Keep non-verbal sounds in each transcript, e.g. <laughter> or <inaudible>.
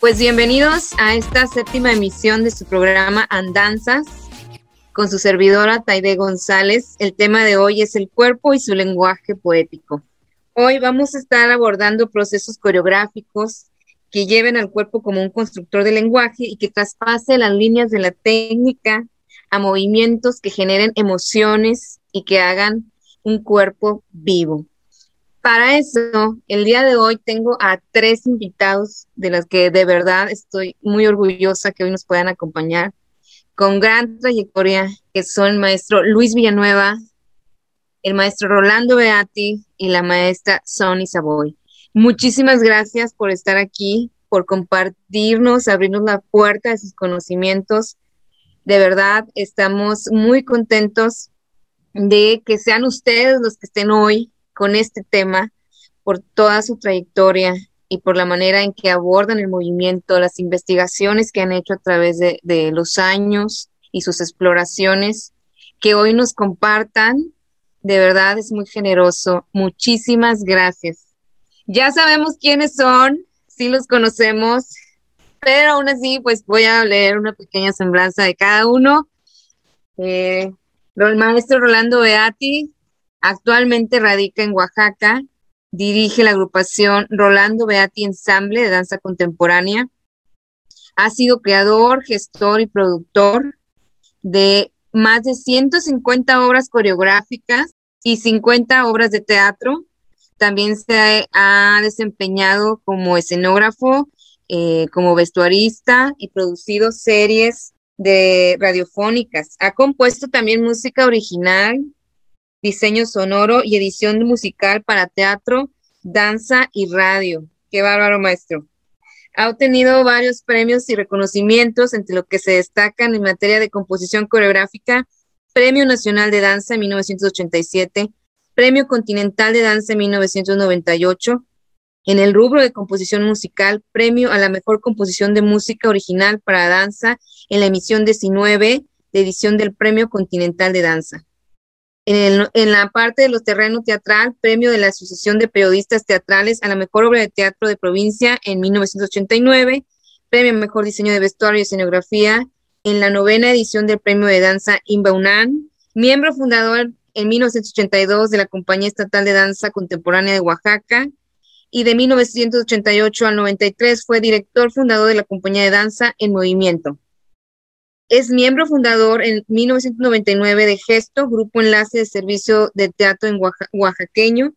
Pues bienvenidos a esta séptima emisión de su programa Andanzas con su servidora Taide González. El tema de hoy es el cuerpo y su lenguaje poético. Hoy vamos a estar abordando procesos coreográficos que lleven al cuerpo como un constructor de lenguaje y que traspase las líneas de la técnica a movimientos que generen emociones y que hagan un cuerpo vivo. Para eso, el día de hoy tengo a tres invitados de los que de verdad estoy muy orgullosa que hoy nos puedan acompañar con gran trayectoria, que son el maestro Luis Villanueva, el maestro Rolando Beati y la maestra Sonny Savoy. Muchísimas gracias por estar aquí, por compartirnos, abrirnos la puerta de sus conocimientos. De verdad, estamos muy contentos de que sean ustedes los que estén hoy con este tema por toda su trayectoria y por la manera en que abordan el movimiento, las investigaciones que han hecho a través de, los años y sus exploraciones, que hoy nos compartan. De verdad es muy generoso. Muchísimas gracias. Ya sabemos quiénes son, sí los conocemos, pero aún así, pues voy a leer una pequeña semblanza de cada uno. Eh, el maestro Rolando Beati, Actualmente radica en Oaxaca, dirige la agrupación Rolando Beati Ensamble de Danza Contemporánea. Ha sido creador, gestor y productor de más de 150 obras coreográficas y 50 obras de teatro. También se ha desempeñado como escenógrafo, eh, como vestuarista y producido series de radiofónicas. Ha compuesto también música original, diseño sonoro y edición musical para teatro, danza y radio. Qué bárbaro, maestro. Ha obtenido varios premios y reconocimientos, entre lo que se destacan en materia de composición coreográfica, Premio Nacional de Danza en 1987, Premio Continental de Danza en 1998, en el rubro de composición musical, Premio a la Mejor Composición de Música Original para Danza en la emisión 19 de edición del Premio Continental de Danza. En, la parte de los terrenos teatral, premio de la Asociación de Periodistas Teatrales a la mejor obra de teatro de provincia en 1989, premio Mejor Diseño de Vestuario y Escenografía en la novena edición del Premio de Danza Inbaunan, miembro fundador en 1982 de la Compañía Estatal de Danza Contemporánea de Oaxaca y de 1988 al 93 fue director fundador de la Compañía de Danza en Movimiento. Es miembro fundador en 1999 de Gesto, Grupo Enlace de Servicio de Teatro en Oaxaqueño,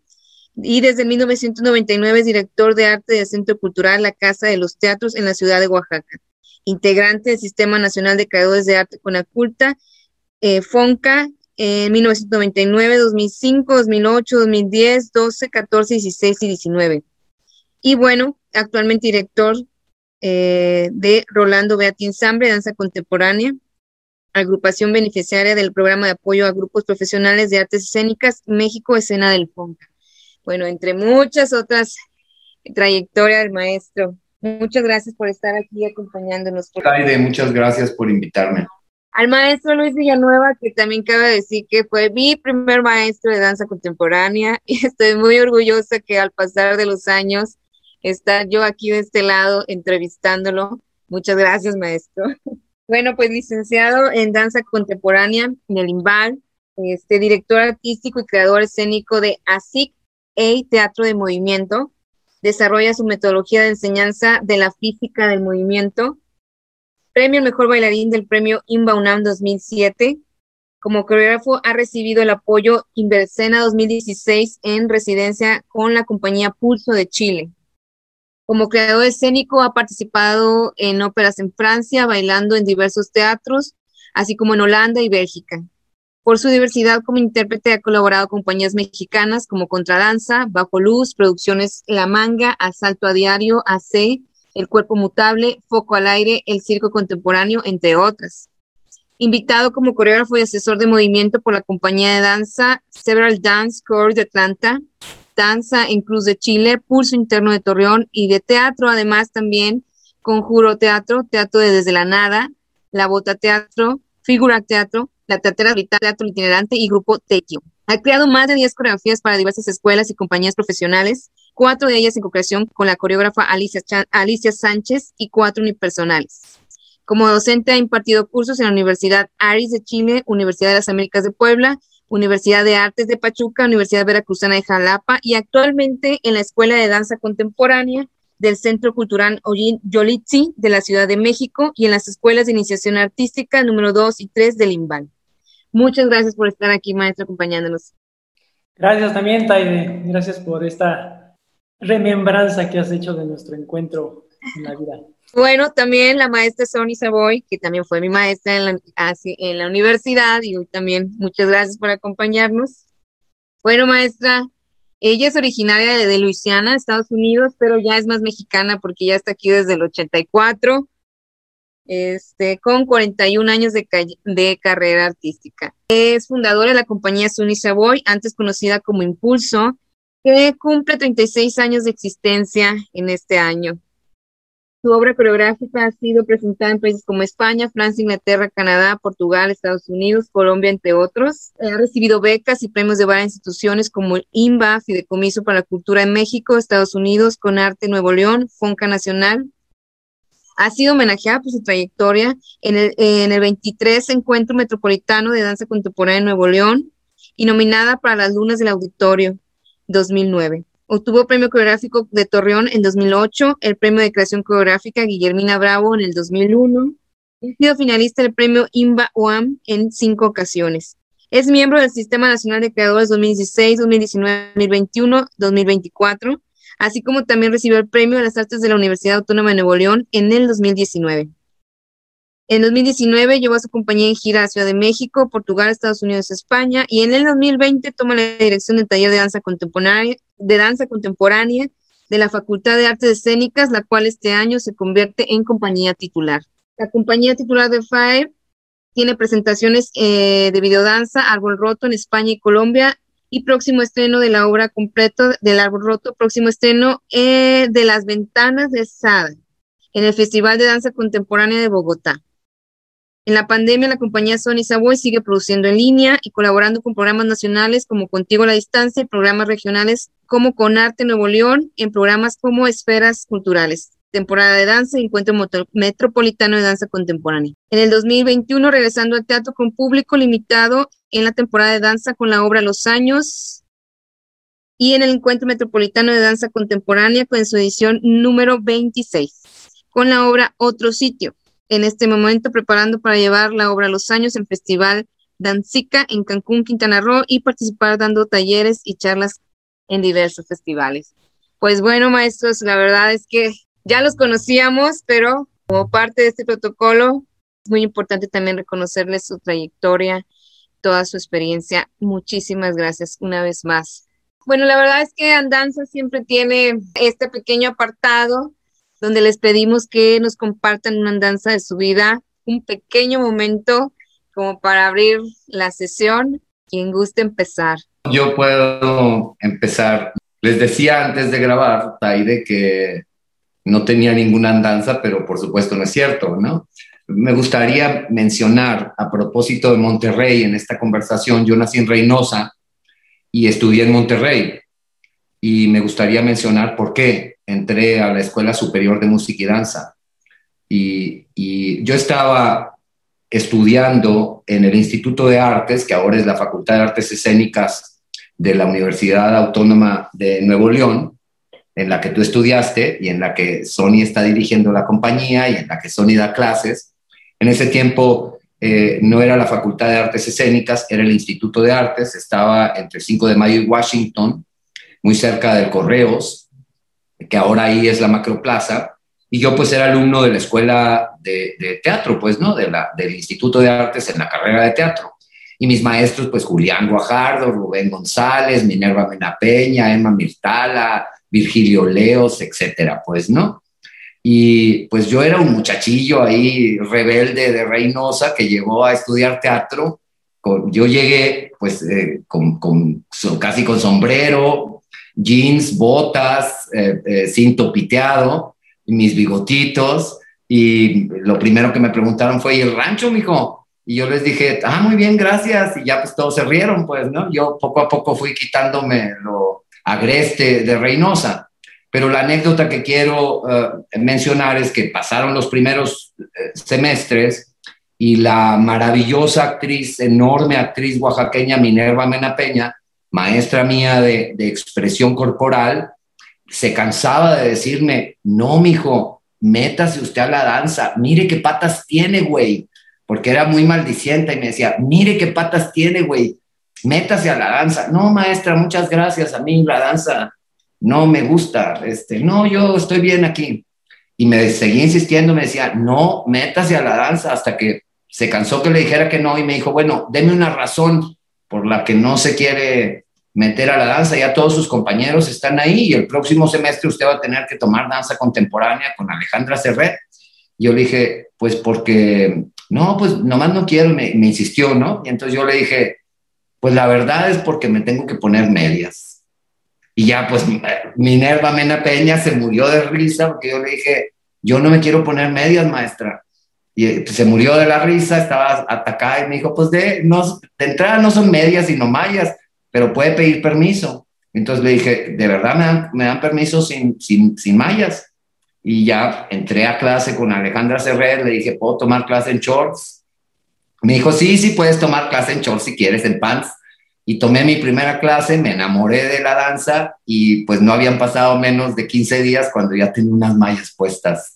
y desde 1999 es director de arte del Centro Cultural La Casa de los Teatros en la ciudad de Oaxaca. Integrante del Sistema Nacional de Creadores de Arte Conaculta, eh, FONCA, en 1999, 2005, 2008, 2010, 12, 14, 16 y 19. Y bueno, actualmente director eh, de Rolando Beatín Ensamble, Danza Contemporánea, agrupación beneficiaria del programa de apoyo a grupos profesionales de artes escénicas México Escena del FONCA. Bueno, entre muchas otras trayectorias del maestro. Muchas gracias por estar aquí acompañándonos. Aide, muchas gracias por invitarme. Al maestro Luis Villanueva, que también cabe decir que fue mi primer maestro de danza contemporánea <laughs> y estoy muy orgullosa que al pasar de los años estar yo aquí de este lado entrevistándolo. Muchas gracias, maestro. <laughs> Bueno, pues licenciado en danza contemporánea en el IMBAL, este, director artístico y creador escénico de ASIC e Teatro de Movimiento. Desarrolla su metodología de enseñanza de la física del movimiento. Premio Mejor Bailarín del Premio Inbaunam 2007. Como coreógrafo ha recibido el apoyo Inversena 2016 en residencia con la compañía Pulso de Chile. Como creador escénico ha participado en óperas en Francia, bailando en diversos teatros, así como en Holanda y Bélgica. Por su diversidad como intérprete ha colaborado con compañías mexicanas como Contradanza, Bajo Luz, Producciones La Manga, Asalto a Diario, AC, El Cuerpo Mutable, Foco al Aire, El Circo Contemporáneo, entre otras. Invitado como coreógrafo y asesor de movimiento por la compañía de danza Several Dance Corps de Atlanta, danza en Cruz de Chile, Pulso Interno de Torreón y de teatro, además también Conjuro Teatro, Teatro de Desde la Nada, La Bota Teatro, Figura Teatro, La Teatera Teatro Itinerante y Grupo Tequio. Ha creado más de 10 coreografías para diversas escuelas y compañías profesionales cuatro de ellas en co-creación con la coreógrafa Alicia, Alicia Sánchez y cuatro unipersonales. Como docente ha impartido cursos en la Universidad Aris de Chile, Universidad de las Américas de Puebla, Universidad de Artes de Pachuca, Universidad Veracruzana de Jalapa y actualmente en la Escuela de Danza Contemporánea del Centro Cultural Yolitzi de la Ciudad de México y en las escuelas de iniciación artística número 2 y 3 del IMBAL. Muchas gracias por estar aquí, maestro, acompañándonos. Gracias también, Taide. Gracias por esta remembranza que has hecho de nuestro encuentro en la vida. Bueno, también la maestra Sony Savoy, que también fue mi maestra en la, universidad, y hoy también muchas gracias por acompañarnos. Bueno, maestra, ella es originaria de, Luisiana, Estados Unidos, pero ya es más mexicana porque ya está aquí desde el 84, este, con 41 años de, de carrera artística. Es fundadora de la compañía Sony Savoy, antes conocida como Impulso, que cumple 36 años de existencia en este año. Su obra coreográfica ha sido presentada en países como España, Francia, Inglaterra, Canadá, Portugal, Estados Unidos, Colombia, entre otros. Ha recibido becas y premios de varias instituciones como el INBA, Fideicomiso para la Cultura en México, Estados Unidos, Con Arte Nuevo León, Fonca Nacional. Ha sido homenajeada por su trayectoria en el, en el 23 Encuentro Metropolitano de Danza Contemporánea en Nuevo León y nominada para las Lunas del Auditorio 2009. Obtuvo premio coreográfico de Torreón en 2008, el premio de creación coreográfica Guillermina Bravo en el 2001 y ha sido finalista del premio IMBA OAM en cinco ocasiones. Es miembro del Sistema Nacional de Creadores 2016, 2019, 2021, 2024, así como también recibió el premio de las artes de la Universidad Autónoma de Nuevo León en el 2019. En 2019 llevó a su compañía en gira a Ciudad de México, Portugal, Estados Unidos, España y en el 2020 toma la dirección del taller de danza contemporánea de danza contemporánea de la Facultad de Artes Escénicas, la cual este año se convierte en compañía titular. La compañía titular de FAE tiene presentaciones eh, de videodanza Árbol Roto en España y Colombia y próximo estreno de la obra completa del Árbol Roto, próximo estreno eh, de Las Ventanas de Sada en el Festival de Danza Contemporánea de Bogotá. En la pandemia, la compañía Sony Savoy sigue produciendo en línea y colaborando con programas nacionales como Contigo a la Distancia y programas regionales como Con Arte Nuevo León en programas como Esferas Culturales, temporada de danza y Encuentro Metropolitano de Danza Contemporánea. En el 2021, regresando al teatro con público limitado en la temporada de danza con la obra Los Años y en el Encuentro Metropolitano de Danza Contemporánea con su edición número 26, con la obra Otro Sitio en este momento preparando para llevar la obra a Los Años en Festival Dancica en Cancún, Quintana Roo y participar dando talleres y charlas en diversos festivales. Pues bueno, maestros, la verdad es que ya los conocíamos, pero como parte de este protocolo es muy importante también reconocerles su trayectoria, toda su experiencia. Muchísimas gracias una vez más. Bueno, la verdad es que Andanza siempre tiene este pequeño apartado donde les pedimos que nos compartan una danza de su vida, un pequeño momento como para abrir la sesión. Quien guste empezar. Yo puedo empezar. Les decía antes de grabar, Taide, que no tenía ninguna andanza, pero por supuesto no es cierto, ¿no? Me gustaría mencionar a propósito de Monterrey en esta conversación, yo nací en Reynosa y estudié en Monterrey y me gustaría mencionar por qué entré a la Escuela Superior de Música y Danza. Y, yo estaba estudiando en el Instituto de Artes, que ahora es la Facultad de Artes Escénicas de la Universidad Autónoma de Nuevo León, en la que tú estudiaste y en la que Sony está dirigiendo la compañía y en la que Sony da clases. En ese tiempo eh, no era la Facultad de Artes Escénicas, era el Instituto de Artes, estaba entre 5 de mayo y Washington, muy cerca del Correos, que ahora ahí es la Macroplaza, y yo pues era alumno de la escuela de, teatro, pues, ¿no? Del Instituto de Artes en la carrera de teatro. Y mis maestros, pues Julián Guajardo, Rubén González, Minerva Mena Peña, Emma Mirtala, Virgilio Leos, etcétera, pues, ¿no? Y pues yo era un muchachillo ahí rebelde de Reynosa que llegó a estudiar teatro. yo llegué pues eh, con, con, casi con sombrero, jeans, botas, eh, eh, cinto piteado, mis bigotitos. Y lo primero que me preguntaron fue, ¿y el rancho, mijo? Y yo les dije, ah, muy bien, gracias. Y ya pues todos se rieron, pues, ¿no? Yo poco a poco fui quitándome lo, agreste de Reynosa. Pero la anécdota que quiero eh, mencionar es que pasaron los primeros eh, semestres y la maravillosa actriz, enorme actriz oaxaqueña Minerva Mena Peña, maestra mía de, de expresión corporal, se cansaba de decirme, no, mijo, métase usted a la danza, mire qué patas tiene, güey, porque era muy maldiciente y me decía, mire qué patas tiene, güey, métase a la danza. No, maestra, muchas gracias, a mí la danza no me gusta, este, no, yo estoy bien aquí. Y me seguía insistiendo, me decía, no, métase a la danza hasta que se cansó que le dijera que no y me dijo, bueno, deme una razón por la que no se quiere meter a la danza, ya todos sus compañeros están ahí y el próximo semestre usted va a tener que tomar danza contemporánea con Alejandra Serret. Yo le dije, pues porque, no, pues nomás no quiero, me, me insistió, ¿no? Y entonces yo le dije, pues la verdad es porque me tengo que poner medias. Y ya, pues Minerva Mena Peña se murió de risa porque yo le dije, yo no me quiero poner medias, maestra. Y pues, se murió de la risa, estaba atacada y me dijo, pues de, no, de entrada no son medias, sino mallas pero puede pedir permiso. Entonces le dije, ¿de verdad me dan, permiso sin, sin, sin, mallas? Y ya entré a clase con Alejandra Serrer, le dije, ¿puedo tomar clase en shorts? Me dijo, sí, sí, puedes tomar clase en shorts si quieres, en pants. Y tomé mi primera clase, me enamoré de la danza y pues no habían pasado menos de 15 días cuando ya tenía unas mallas puestas.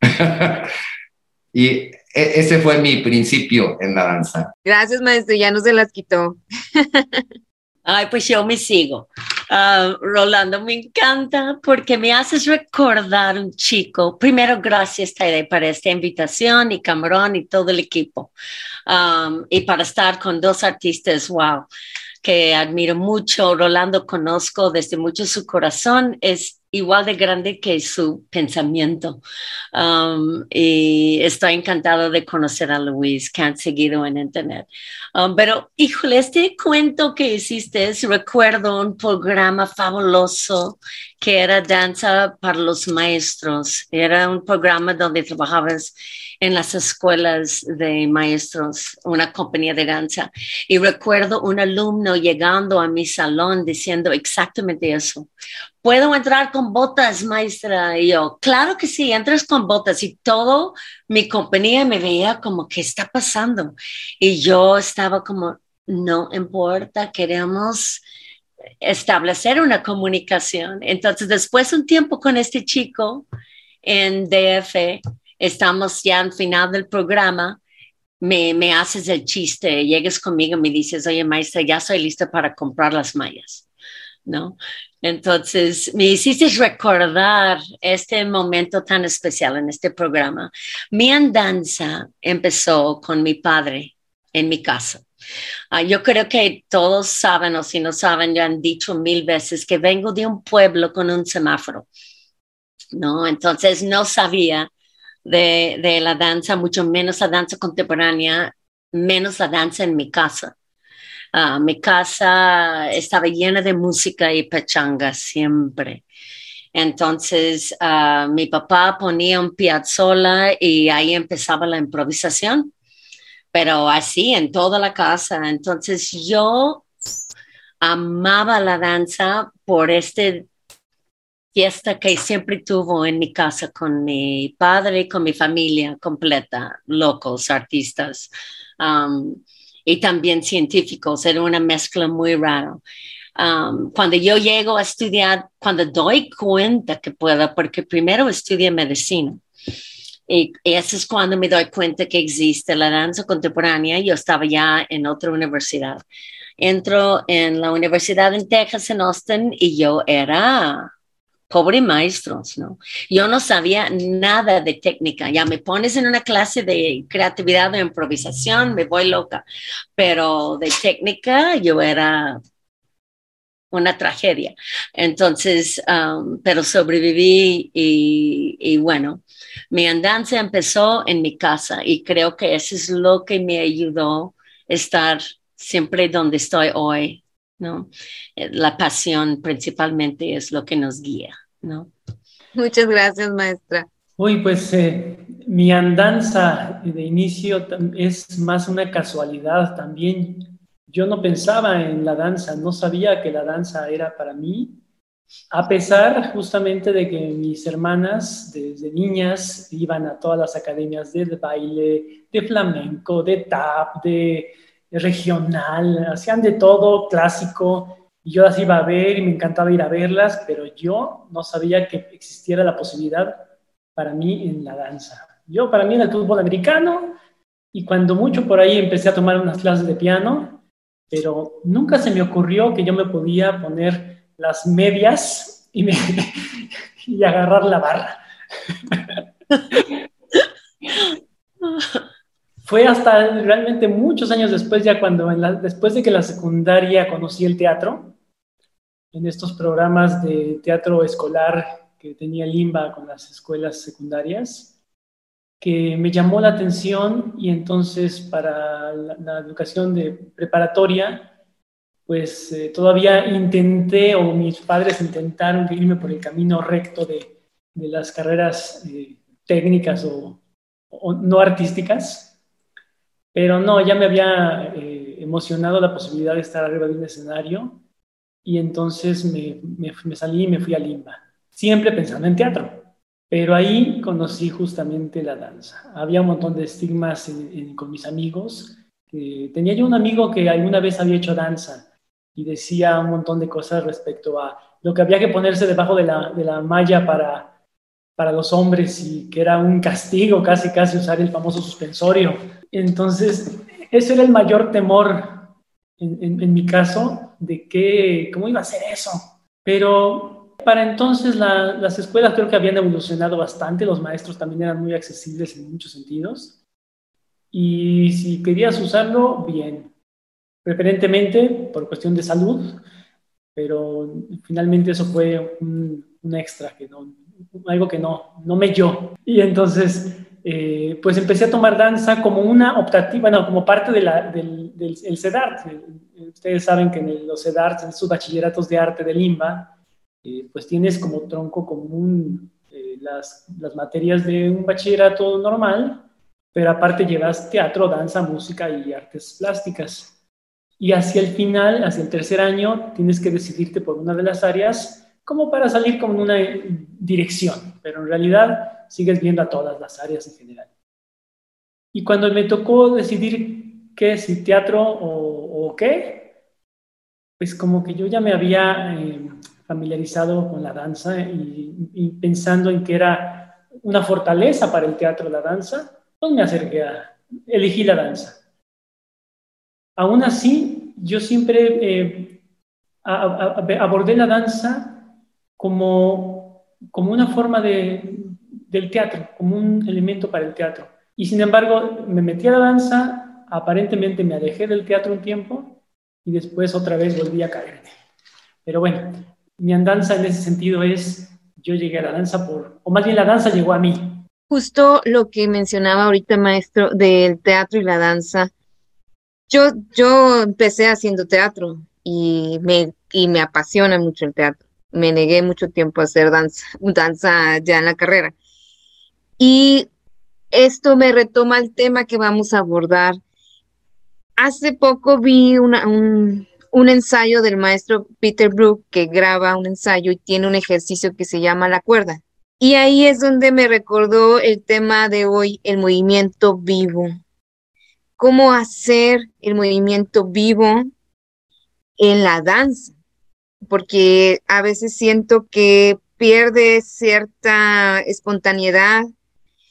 <laughs> y e, ese fue mi principio en la danza. Gracias, maestro, ya no se las quitó. <laughs> Ay, pues yo me sigo. Uh, Rolando, me encanta porque me haces recordar un chico. Primero, gracias, Taide, para esta invitación y Cameron y todo el equipo. Um, y para estar con dos artistas, wow, que admiro mucho. Rolando conozco desde mucho su corazón. Es igual de grande que su pensamiento. Um, y estoy encantado de conocer a Luis, que han seguido en Internet. Um, pero, híjole, este cuento que hiciste, recuerdo un programa fabuloso que era Danza para los Maestros. Era un programa donde trabajabas en las escuelas de maestros, una compañía de danza. Y recuerdo un alumno llegando a mi salón diciendo exactamente eso. ¿Puedo entrar con botas, maestra? Y yo, claro que sí, entras con botas. Y todo mi compañía me veía como, ¿qué está pasando? Y yo estaba como, no importa, queremos establecer una comunicación. Entonces, después un tiempo con este chico en DF, estamos ya al final del programa, me, me haces el chiste, llegues conmigo y me dices, oye, maestra, ya estoy lista para comprar las mallas, ¿no? Entonces, me hiciste recordar este momento tan especial en este programa. Mi andanza empezó con mi padre en mi casa. Uh, yo creo que todos saben, o si no saben, ya han dicho mil veces que vengo de un pueblo con un semáforo. ¿no? Entonces no sabía de, la danza, mucho menos la danza contemporánea, menos la danza en mi casa. Ah, mi casa estaba llena de música y pechanga siempre. Entonces, uh, mi papá ponía un piazzola y ahí empezaba la improvisación, pero así en toda la casa. Entonces, yo amaba la danza por este fiesta que siempre tuvo en mi casa con mi padre y con mi familia completa, locos, artistas y también científicos. Era una mezcla muy rara. Um, cuando yo llego a estudiar, cuando doy cuenta que puedo, porque primero estudié medicina. Y, eso es cuando me doy cuenta que existe la danza contemporánea. Yo estaba ya en otra universidad. Entro en la universidad en Texas, en Austin, y yo era pobre maestros, ¿no? Yo no sabía nada de técnica. Ya me pones en una clase de creatividad o improvisación, me voy loca. Pero de técnica yo era una tragedia. Entonces, um, pero sobreviví y, y, bueno, mi andanza empezó en mi casa y creo que eso es lo que me ayudó a estar siempre donde estoy hoy, ¿no? Eh, la pasión principalmente es lo que nos guía, ¿no? Muchas gracias, maestra. Uy, pues eh, mi andanza de inicio es más una casualidad también. Yo no pensaba en la danza, no sabía que la danza era para mí A pesar justamente de que mis hermanas desde niñas iban a todas las academias de baile, de flamenco, de tap, de regional, hacían de todo clásico y yo las iba a ver y me encantaba ir a verlas, pero yo no sabía que existiera la posibilidad para mí en la danza. Yo para mí en el fútbol americano y cuando mucho por ahí empecé a tomar unas clases de piano, pero nunca se me ocurrió que yo me podía poner las medias y, <laughs> y agarrar la barra. <laughs> Fue hasta realmente muchos años después, ya cuando, después de que la secundaria conocí el teatro, en estos programas de teatro escolar que tenía Limba con las escuelas secundarias, que me llamó la atención y entonces para la, educación de preparatoria, pues eh, todavía intenté o mis padres intentaron irme por el camino recto de, de las carreras eh, técnicas o, no artísticas, pero no, ya me había eh, emocionado la posibilidad de estar arriba de un escenario y entonces me, me, salí y me fui a Limba, siempre pensando en teatro. Pero ahí conocí justamente la danza. Había un montón de estigmas con mis amigos. tenía yo un amigo que alguna vez había hecho danza y decía un montón de cosas respecto a lo que había que ponerse debajo de la, de la malla para, para los hombres y que era un castigo casi, casi usar el famoso suspensorio. Entonces, ese era el mayor temor en, en, en mi caso de que, ¿cómo iba a ser eso? Pero para entonces las escuelas creo que habían evolucionado bastante, los maestros también eran muy accesibles en muchos sentidos. Y si querías usarlo, bien. Preferentemente por cuestión de salud, pero finalmente eso fue un, extra, que no, algo que no, no me yo. Y entonces, eh, pues empecé a tomar danza como una optativa, bueno, como parte de la, del, del el CEDART. Ustedes saben que en los CEDART, en sus bachilleratos de arte de Limba, eh, pues tienes como tronco común eh, las, las, materias de un bachillerato normal, pero aparte llevas teatro, danza, música y artes plásticas. Y hacia el final, hacia el tercer año, tienes que decidirte por una de las áreas como para salir con una dirección, pero en realidad sigues viendo a todas las áreas en general. Y cuando me tocó decidir qué, si teatro o, o qué, pues como que yo ya me había eh, familiarizado con la danza y, pensando en que era una fortaleza para el teatro la danza, pues me acerqué a, elegí la danza. Aún así, yo siempre eh, abordé la danza como, como una forma de, del teatro, como un elemento para el teatro. Y sin embargo, me metí a la danza, aparentemente me alejé del teatro un tiempo y después otra vez volví a caer. Pero bueno, mi andanza en ese sentido es, yo llegué a la danza por, o más bien la danza llegó a mí. Justo lo que mencionaba ahorita, maestro, del teatro y la danza. Yo, yo empecé haciendo teatro y me, y me apasiona mucho el teatro. Me negué mucho tiempo a hacer danza, danza ya en la carrera. Y esto me retoma el tema que vamos a abordar. Hace poco vi un, un ensayo del maestro Peter Brook que graba un ensayo y tiene un ejercicio que se llama la cuerda. Y ahí es donde me recordó el tema de hoy, el movimiento vivo. Cómo hacer el movimiento vivo en la danza. Porque a veces siento que pierde cierta espontaneidad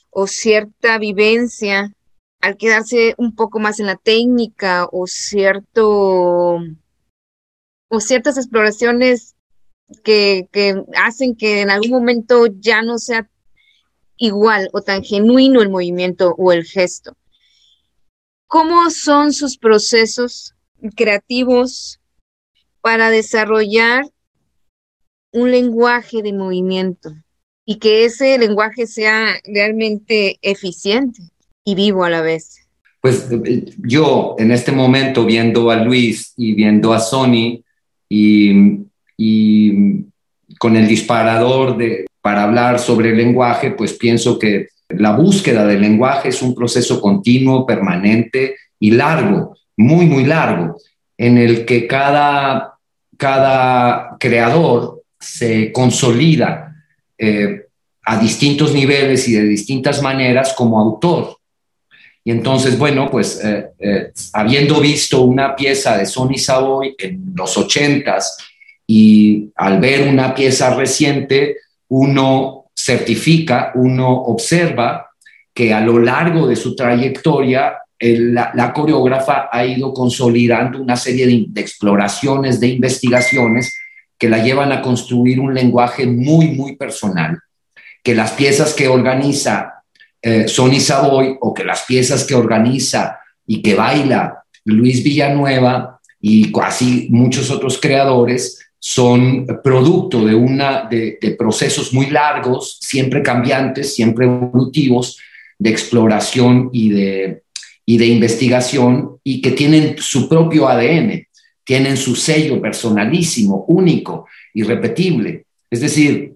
o cierta vivencia al quedarse un poco más en la técnica o cierto o ciertas exploraciones que, hacen que en algún momento ya no sea igual o tan genuino el movimiento o el gesto. ¿Cómo son sus procesos creativos para desarrollar un lenguaje de movimiento y que ese lenguaje sea realmente eficiente y vivo a la vez? Pues eh, yo en este momento viendo a Luis y viendo a Sony, y, con el disparador de, para hablar sobre el lenguaje, pues pienso que la búsqueda del lenguaje es un proceso continuo, permanente y largo, muy, muy largo, en el que cada, cada creador se consolida eh, a distintos niveles y de distintas maneras como autor. Y entonces, bueno, pues eh, eh, habiendo visto una pieza de Sonny Savoy en los ochentas y al ver una pieza reciente, uno certifica, uno observa que a lo largo de su trayectoria la, coreógrafa ha ido consolidando una serie de, exploraciones, de investigaciones que la llevan a construir un lenguaje muy, muy personal, que las piezas que organiza eh, Sonny Savoy o que las piezas que organiza y que baila Luis Villanueva y así muchos otros creadores son producto de, una, de, de procesos muy largos, siempre cambiantes, siempre evolutivos, de exploración y de, y de investigación y que tienen su propio ADN, tienen su sello personalísimo, único, irrepetible. Es decir,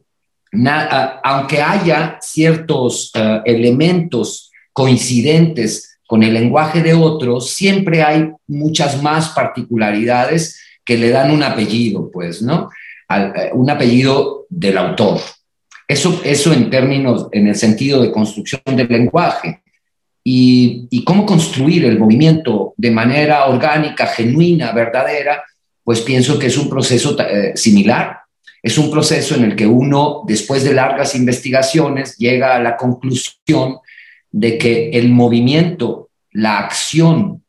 aunque haya ciertos eh, elementos coincidentes con el lenguaje de otros, siempre hay muchas más particularidades que le dan un apellido, pues, ¿no? Eh, un apellido del autor. Eso, eso en términos, en el sentido de construcción del lenguaje y, cómo construir el movimiento de manera orgánica, genuina, verdadera, pues pienso que es un proceso eh, similar. Es un proceso en el que uno, después de largas investigaciones, llega a la conclusión de que el movimiento, la acción,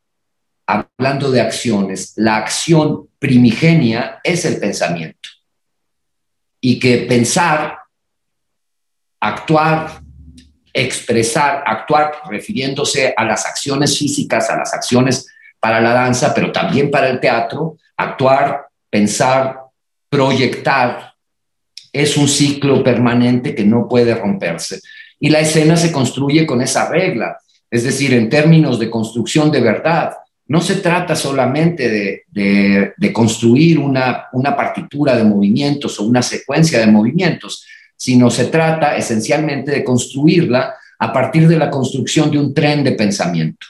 hablando de acciones, la acción primigenia es el pensamiento. Y que pensar, actuar, expresar, actuar, refiriéndose a las acciones físicas, a las acciones para la danza, pero también para el teatro, actuar, pensar, proyectar, es un ciclo permanente que no puede romperse. Y la escena se construye con esa regla, es decir, en términos de construcción de verdad. No se trata solamente de, construir una, partitura de movimientos o una secuencia de movimientos, sino se trata esencialmente de construirla a partir de la construcción de un tren de pensamiento.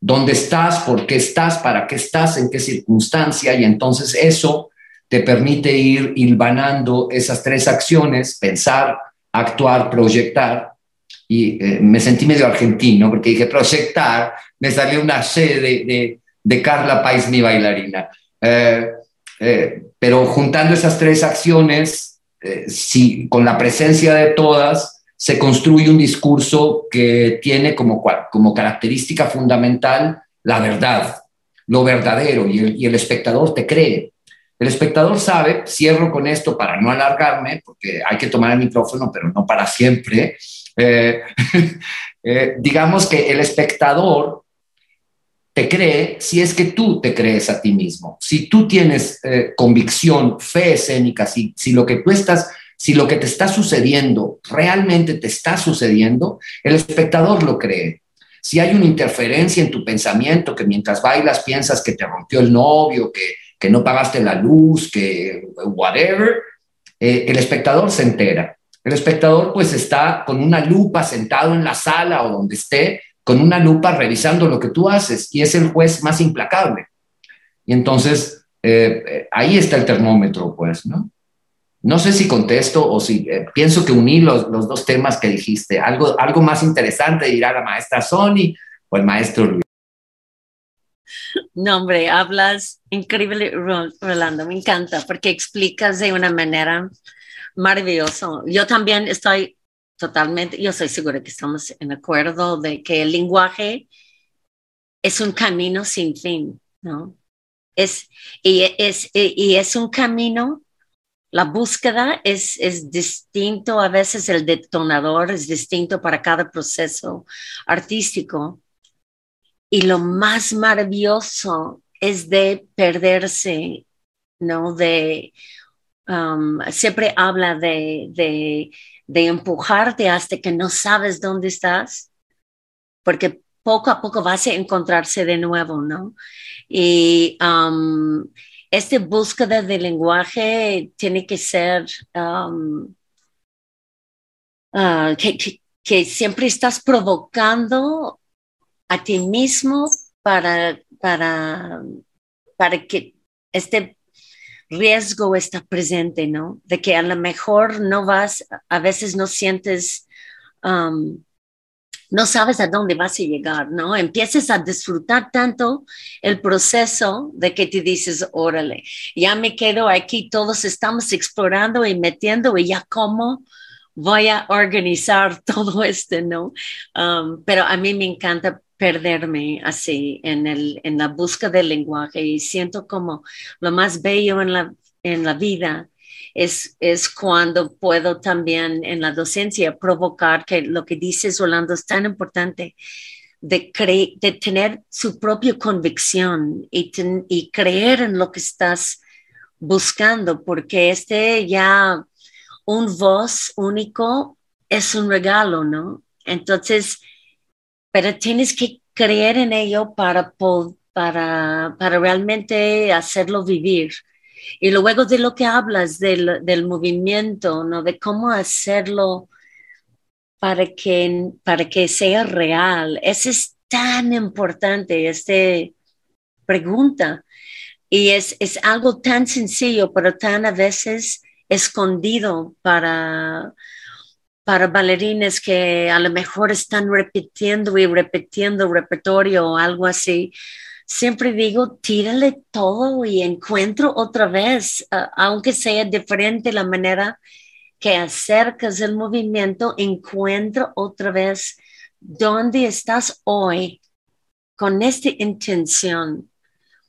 ¿Dónde estás? ¿Por qué estás? ¿Para qué estás? ¿En qué circunstancia? Y entonces eso te permite ir hilvanando esas tres acciones, pensar, actuar, proyectar. Y eh, me sentí medio argentino porque dije proyectar, me salió una C de, de, Carla Pais, mi bailarina. Eh, eh, pero juntando esas tres acciones, eh, si con la presencia de todas se construye un discurso que tiene como, como característica fundamental la verdad, lo verdadero, y el, espectador te cree. El espectador sabe, cierro con esto para no alargarme, porque hay que tomar el micrófono, pero no para siempre. Eh, <laughs> eh, digamos que el espectador te cree si es que tú te crees a ti mismo. Si tú tienes eh, convicción, fe escénica, si, si lo que tú estás, si lo que te está sucediendo realmente te está sucediendo, el espectador lo cree. Si hay una interferencia en tu pensamiento, que mientras bailas piensas que te rompió el novio, que, que no pagaste la luz, que whatever, eh, el espectador se entera. El espectador pues está con una lupa sentado en la sala o donde esté con una lupa revisando lo que tú haces y es el juez más implacable. Y entonces eh, eh, ahí está el termómetro, pues, ¿no? No sé si contesto o si eh, pienso que uní los, los, dos temas que dijiste. Algo, algo más interesante dirá la maestra Sony o el maestro Luis. No, hombre, hablas increíble, Rolando, me encanta porque explicas de una manera maravillosa. Yo también estoy totalmente, yo estoy segura que estamos en acuerdo de que el lenguaje es un camino sin fin, ¿no? Es, y, es, y es un camino, la búsqueda es, es distinto, a veces el detonador es distinto para cada proceso artístico. Y lo más maravilloso es de perderse, ¿no? De, um, siempre habla de, de de empujarte hasta que no sabes dónde estás, porque poco a poco vas a encontrarse de nuevo, ¿no? Y um, esta búsqueda de lenguaje tiene que ser um, uh, que, siempre estás provocando a ti mismo para, para, para que este riesgo está presente, ¿no? De que a lo mejor no vas, a veces no sientes, um, no sabes a dónde vas a llegar, ¿no? Empieces a disfrutar tanto el proceso de que te dices, órale, ya me quedo aquí, todos estamos explorando y metiendo y ya cómo voy a organizar <laughs> todo esto, ¿no? Um, pero a mí me encanta perderme así en, el, en la búsqueda del lenguaje y siento como lo más bello en la, en la vida es, es cuando puedo también en la docencia provocar que lo que dices, Orlando, es tan importante de, de tener su propia convicción y, y creer en lo que estás buscando, porque este ya un voz único es un regalo, ¿no? Entonces, pero tienes que creer en ello para, para, para realmente hacerlo vivir. Y luego de lo que hablas del, del movimiento, ¿no? De cómo hacerlo para que, para que sea real. Eso es tan importante, esta pregunta. Y es, es algo tan sencillo, pero tan a veces escondido para, para bailarines que a lo mejor están repitiendo y repitiendo repertorio o algo así, siempre digo, tírale todo y encuentro otra vez, aunque sea diferente la manera que acercas el movimiento, encuentro otra vez dónde estás hoy con esta intención,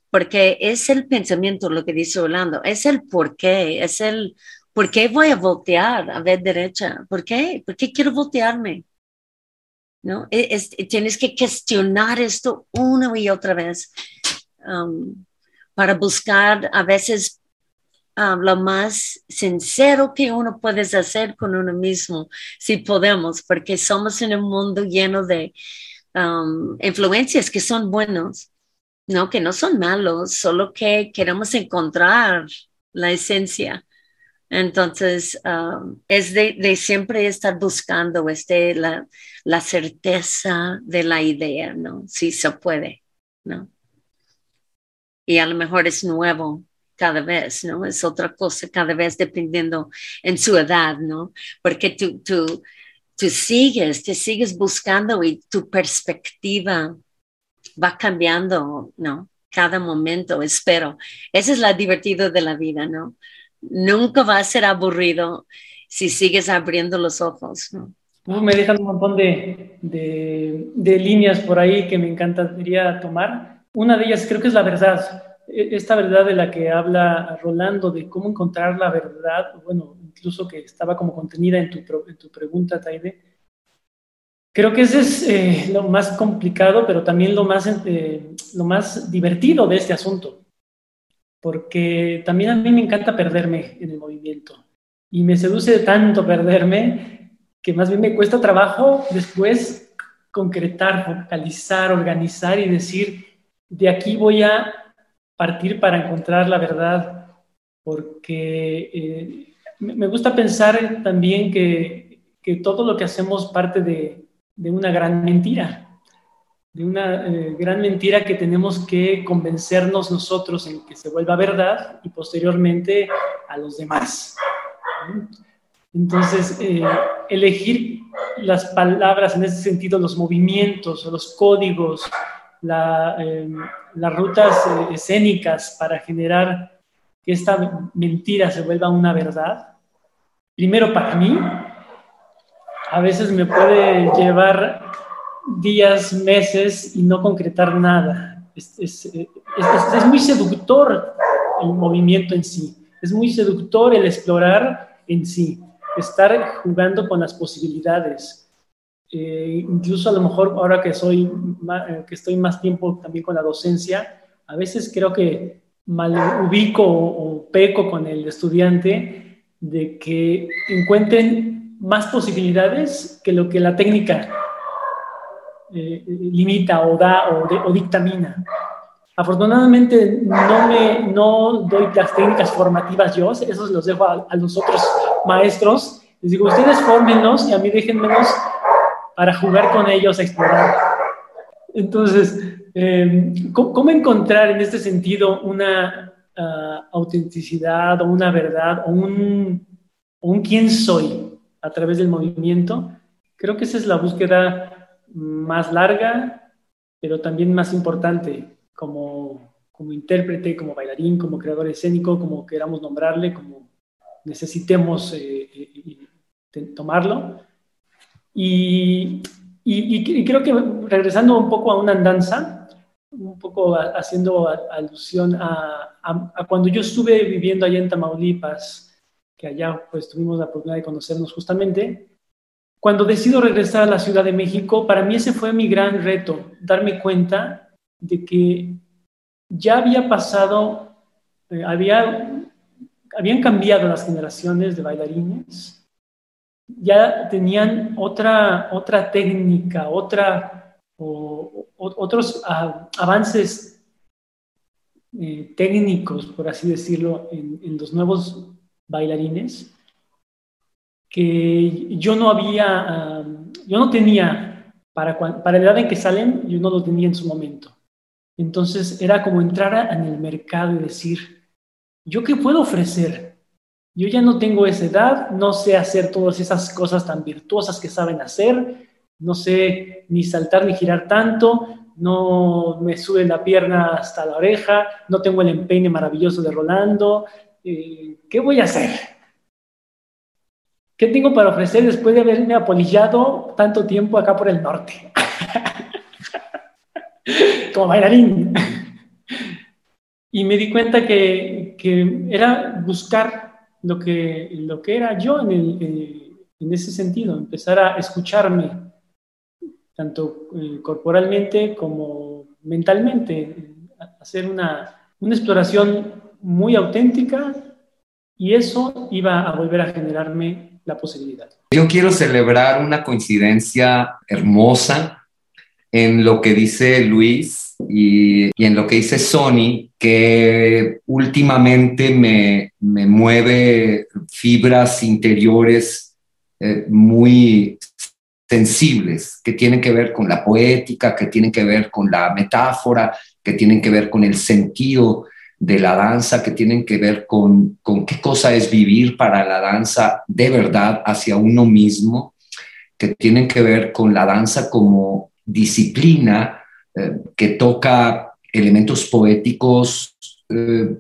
porque es el pensamiento lo que dice Orlando, es el por qué, es el ¿Por qué voy a voltear a ver derecha? ¿Por qué? ¿Por qué quiero voltearme? ¿No? E, tienes que cuestionar esto una y otra vez um, para buscar a veces um, lo más sincero que uno puede hacer con uno mismo, si podemos, porque somos en un mundo lleno de um, influencias que son buenos, no que no son malos, solo que queremos encontrar la esencia entonces, um, es de, siempre estar buscando este, la, la, certeza de la idea, ¿no? Si se puede, ¿no? Y a lo mejor es nuevo cada vez, ¿no? Es otra cosa cada vez dependiendo en su edad, ¿no? Porque tú, tú, tú sigues, te sigues buscando y tu perspectiva va cambiando, ¿no? Cada momento, espero. Esa es la divertido de la vida, ¿no? Nunca va a ser aburrido si sigues abriendo los ojos. me dejan un montón de, de, líneas por ahí que me encantaría tomar. Una de ellas creo que es la verdad. E, esta verdad de la que habla Rolando, de cómo encontrar la verdad, bueno, incluso que estaba como contenida en tu, en tu pregunta, Taide. Creo que ese es eh, lo más complicado, pero también lo más, eh, lo más divertido de este asunto porque también a mí me encanta perderme en el movimiento. Y me seduce tanto perderme que más bien me cuesta trabajo después concretar, focalizar, organizar y decir, de aquí voy a partir para encontrar la verdad, porque eh, me gusta pensar también que, que, todo lo que hacemos parte de, de una gran mentira de una eh, gran mentira que tenemos que convencernos nosotros en que se vuelva verdad y posteriormente a los demás. Entonces, eh, elegir las palabras en ese sentido, los movimientos, los códigos, em, las rutas eh, escénicas para generar que esta mentira se vuelva una verdad, primero para mí, a veces me puede llevar días, meses y no concretar nada. Es, es, es, muy seductor el movimiento en sí, es muy seductor el explorar en sí, estar jugando con las posibilidades. Eh, incluso a lo mejor ahora que, soy, eh, que estoy más tiempo también con la docencia, a veces creo que mal ubico o peco con el estudiante de que encuentren más posibilidades que lo que la técnica eh, limita o da o, dictamina. Afortunadamente no, me, no doy las técnicas formativas yo, esos los dejo a, los otros maestros. Les digo, ustedes fórmenos y a mí déjenmenos para jugar con ellos, a explorar. Entonces, em, ¿cómo, encontrar en este sentido una, ah, autenticidad o una verdad o un, un quién soy a través del movimiento, creo que esa es la búsqueda más larga, pero también más importante como, como intérprete, como bailarín, como creador escénico, como queramos nombrarle, como necesitemos eh, eh, tomarlo. Y, y, creo que regresando un poco a una danza, un poco haciendo alusión a, a, cuando yo estuve viviendo allá en Tamaulipas, que allá pues tuvimos la oportunidad de conocernos justamente, cuando decido regresar a la Ciudad de México, para mí ese fue mi gran reto, darme cuenta de que ya había pasado, eh, había, habían cambiado las generaciones de bailarines, ya tenían otra, otra técnica, otra, o, otros avances eh, técnicos, por así decirlo, en, los nuevos bailarines que yo no había, yo no tenía para, para la edad en que salen, yo no lo tenía en su momento. Entonces era como entrar en el mercado y decir, ¿yo qué puedo ofrecer? Yo ya no tengo esa edad, no sé hacer todas esas cosas tan virtuosas que saben hacer, no sé ni saltar ni girar tanto, no me sube la pierna hasta la oreja, no tengo el empeine maravilloso de Rolando. Eh, ¿Qué voy a hacer? ¿Qué tengo para ofrecer después de haberme apolillado tanto tiempo acá por el norte? <laughs> Como bailarín. y me di cuenta que, que era buscar lo que, lo que era yo en, eh, ese sentido, empezar a escucharme, tanto eh, corporalmente como mentalmente, hacer una, una exploración muy auténtica y eso iba a volver a generarme la posibilidad. Yo quiero celebrar una coincidencia hermosa en lo que dice Luis y, en lo que dice Sony, que últimamente me, mueve fibras interiores eh, muy sensibles, que tienen que ver con la poética, que tienen que ver con la metáfora, que tienen que ver con el sentido de la danza, que tienen que ver con, con qué cosa es vivir para la danza de verdad hacia uno mismo, que tienen que ver con la danza como disciplina eh, que toca elementos poéticos eh,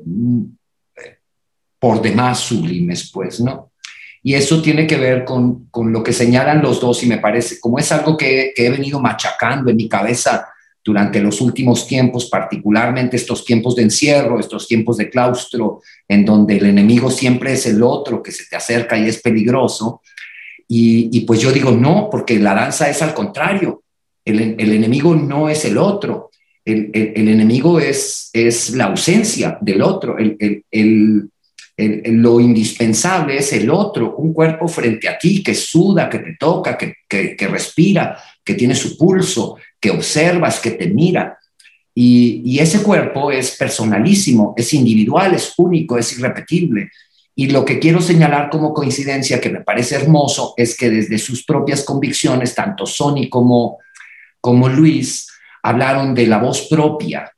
por demás sublimes, pues, ¿no? Y eso tiene que ver con, con, lo que señalan los dos y me parece, como es algo que, que he venido machacando en mi cabeza durante los últimos tiempos, particularmente estos tiempos de encierro, estos tiempos de claustro, en donde el enemigo siempre es el otro que se te acerca y es peligroso. Y, pues yo digo, no, porque la danza es al contrario, el, enemigo no es el otro, el, enemigo es, es la ausencia del otro, lo indispensable es el otro, un cuerpo frente a ti que suda, que te toca, que, respira, que tiene su pulso, que observas, que te mira. Y, y, ese cuerpo es personalísimo, es individual, es único, es irrepetible. Y lo que quiero señalar como coincidencia que me parece hermoso es que desde sus propias convicciones, tanto Sony como, como Luis hablaron de la voz propia.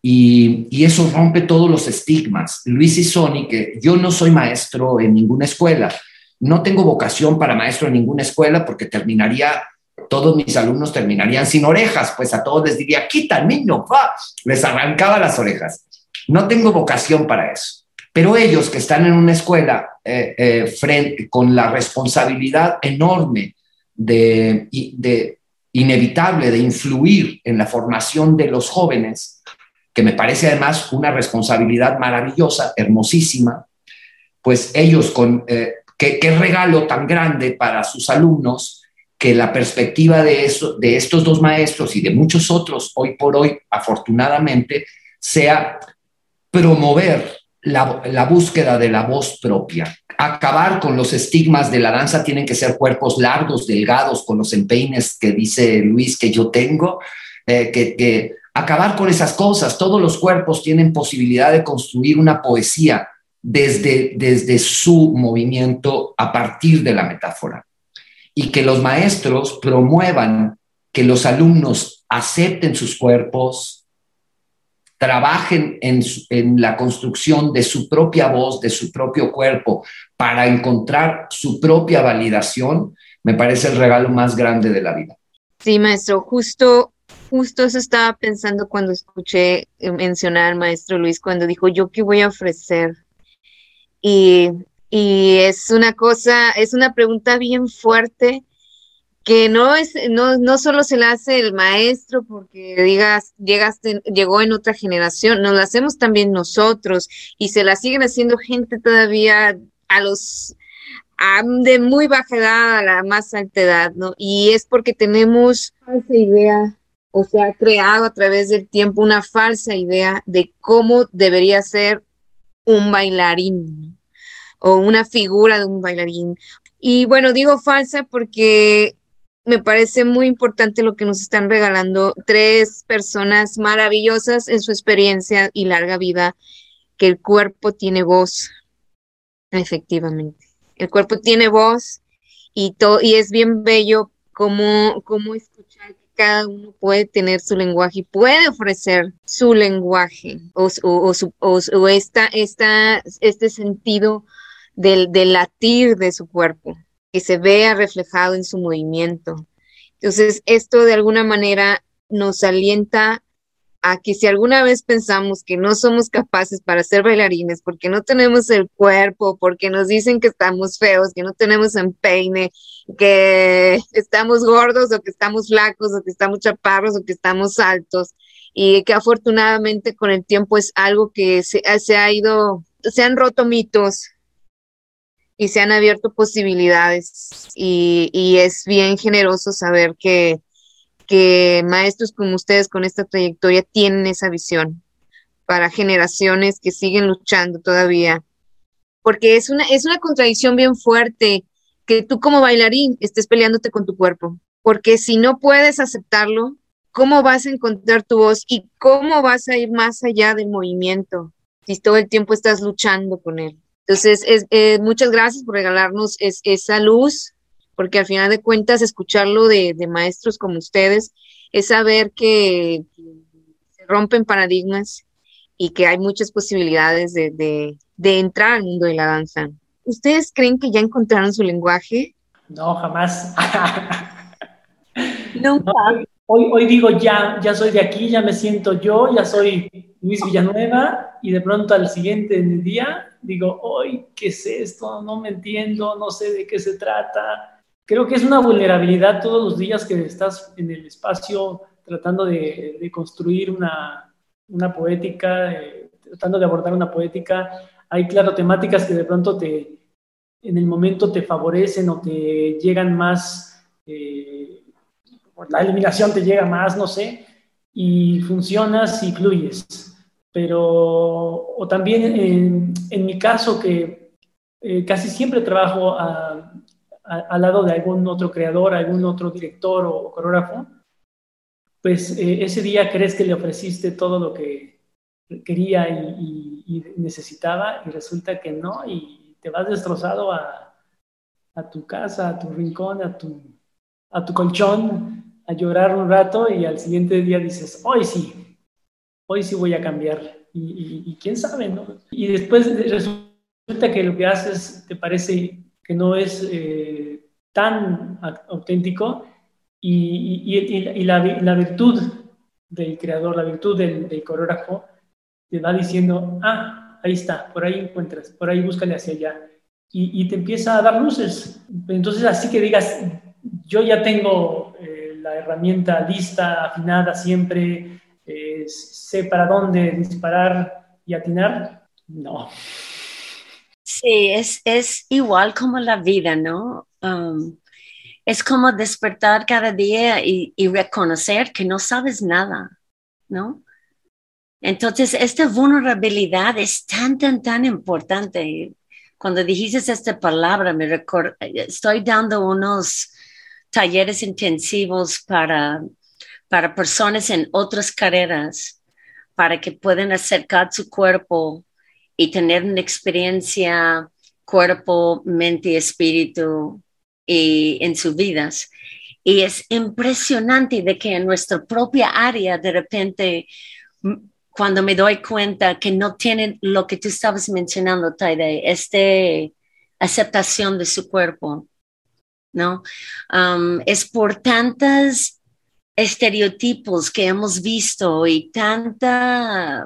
Y, eso rompe todos los estigmas. Luis y Sony, que yo no soy maestro en ninguna escuela, no tengo vocación para maestro en ninguna escuela porque terminaría, todos mis alumnos terminarían sin orejas, pues a todos les diría, quita niño, va, les arrancaba las orejas. No tengo vocación para eso. Pero ellos que están en una escuela eh, eh, frente, con la responsabilidad enorme de, de, inevitable de influir en la formación de los jóvenes, que me parece además una responsabilidad maravillosa, hermosísima, pues ellos con eh, qué, regalo tan grande para sus alumnos que la perspectiva de, eso, de estos dos maestros y de muchos otros hoy por hoy, afortunadamente, sea promover la, la búsqueda de la voz propia, acabar con los estigmas de la danza, tienen que ser cuerpos largos, delgados, con los empeines que dice Luis que yo tengo, eh, que, acabar con esas cosas. Todos los cuerpos tienen posibilidad de construir una poesía desde, desde su movimiento a partir de la metáfora. Y que los maestros promuevan que los alumnos acepten sus cuerpos, trabajen en, la construcción de su propia voz, de su propio cuerpo, para encontrar su propia validación, me parece el regalo más grande de la vida. Sí, maestro, justo, justo eso estaba pensando cuando escuché mencionar al maestro Luis, cuando dijo, yo qué voy a ofrecer. Y, y es una cosa, es una pregunta bien fuerte que no es, no, no solo se la hace el maestro porque digas, llegaste, llegó en otra generación, nos la hacemos también nosotros y se la siguen haciendo gente todavía a los de muy baja edad a la más alta edad, ¿no? Y es porque tenemos falsa idea, o sea, ha creado a través del tiempo una falsa idea de cómo debería ser un bailarín o una figura de un bailarín. Y bueno, digo falsa porque me parece muy importante lo que nos están regalando tres personas maravillosas en su experiencia y larga vida, que el cuerpo tiene voz, efectivamente. El cuerpo tiene voz y, y es bien bello como, como escuchar que cada uno puede tener su lenguaje y puede ofrecer su lenguaje o, o, o, esta, esta, este sentido del, del latir de su cuerpo que se vea reflejado en su movimiento. Entonces, esto de alguna manera nos alienta a que si alguna vez pensamos que no somos capaces para ser bailarines porque no tenemos el cuerpo, porque nos dicen que estamos feos, que no tenemos empeine, que estamos gordos o que estamos flacos o que estamos chaparros o que estamos altos y que afortunadamente con el tiempo es algo que se, se ha ido, se han roto mitos, y se han abierto posibilidades y, y es bien generoso saber que, que maestros como ustedes con esta trayectoria tienen esa visión para generaciones que siguen luchando todavía. Porque es una, es una contradicción bien fuerte que tú como bailarín estés peleándote con tu cuerpo. Porque si no puedes aceptarlo, ¿cómo vas a encontrar tu voz y cómo vas a ir más allá del movimiento si todo el tiempo estás luchando con él? Entonces, es, eh, muchas gracias por regalarnos esa luz, porque al final de cuentas, escucharlo de, maestros como ustedes es saber que, se rompen paradigmas y que hay muchas posibilidades de, entrar al mundo de la danza. ¿Ustedes creen que ya encontraron su lenguaje? No, jamás. <laughs> Nunca. Hoy, hoy digo ya, ya soy de aquí, ya me siento yo, ya soy Luis Villanueva y de pronto al siguiente día digo, hoy, ¿qué es esto? No me entiendo, no sé de qué se trata. Creo que es una vulnerabilidad todos los días que estás en el espacio tratando de, construir una, una poética, tratando de abordar una poética. Hay, claro, temáticas que de pronto te, en el momento te favorecen o te llegan más, eh, la eliminación te llega más, no sé, y funcionas y fluyes. Pero o también en, mi caso que eh, casi siempre trabajo al lado de algún otro creador, algún otro director o, coreógrafo, pues eh, ese día crees que le ofreciste todo lo que quería y, necesitaba y resulta que no y te vas destrozado a, a tu casa, a tu rincón, a a tu colchón, a llorar un rato y al siguiente día dices, hoy sí, hoy sí voy a cambiar. Y, quién sabe, ¿no? Y después resulta que lo que haces te parece que no es eh, tan auténtico y, la, virtud del creador, la virtud del, coreógrafo, te va diciendo, ah, ahí está, por ahí encuentras, por ahí búscale hacia allá. Y, te empieza a dar luces. Entonces, así que digas, yo ya tengo la herramienta lista, afinada siempre, eh, sé para dónde disparar y atinar, no. Sí, es, es igual como la vida, ¿no? Um, es como despertar cada día y, y, reconocer que no sabes nada, ¿no? Entonces, esta vulnerabilidad es tan, tan, tan importante. Cuando dijiste esta palabra, me recuerdo, estoy dando unos talleres intensivos para para personas en otras carreras, para que puedan acercar su cuerpo y tener una experiencia cuerpo, mente y espíritu en sus vidas. Y es impresionante de que en nuestra propia área de repente cuando me doy cuenta que no tienen lo que tú estabas mencionando, Taide, este aceptación de su cuerpo, ¿no? Es por tantas estereotipos que hemos visto y tantos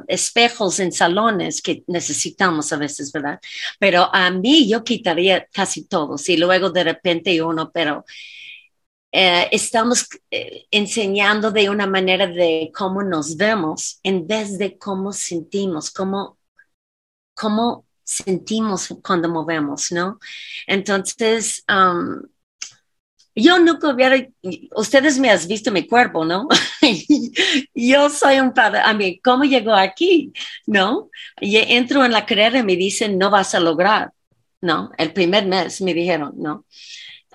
espejos en salones que necesitamos a veces, ¿verdad? Pero a mí yo quitaría casi todos y luego de repente uno, pero eh, estamos eh, enseñando de una manera de cómo nos vemos en vez de cómo sentimos, cómo, cómo sentimos cuando movemos, ¿no? Entonces, um, yo nunca hubiera, ustedes me has visto mi cuerpo, ¿no? <laughs> yo soy un padre, a mí, ¿cómo llegó aquí? ¿No? Y entro en la carrera y me dicen, no vas a lograr, ¿no? El primer mes me dijeron, ¿no?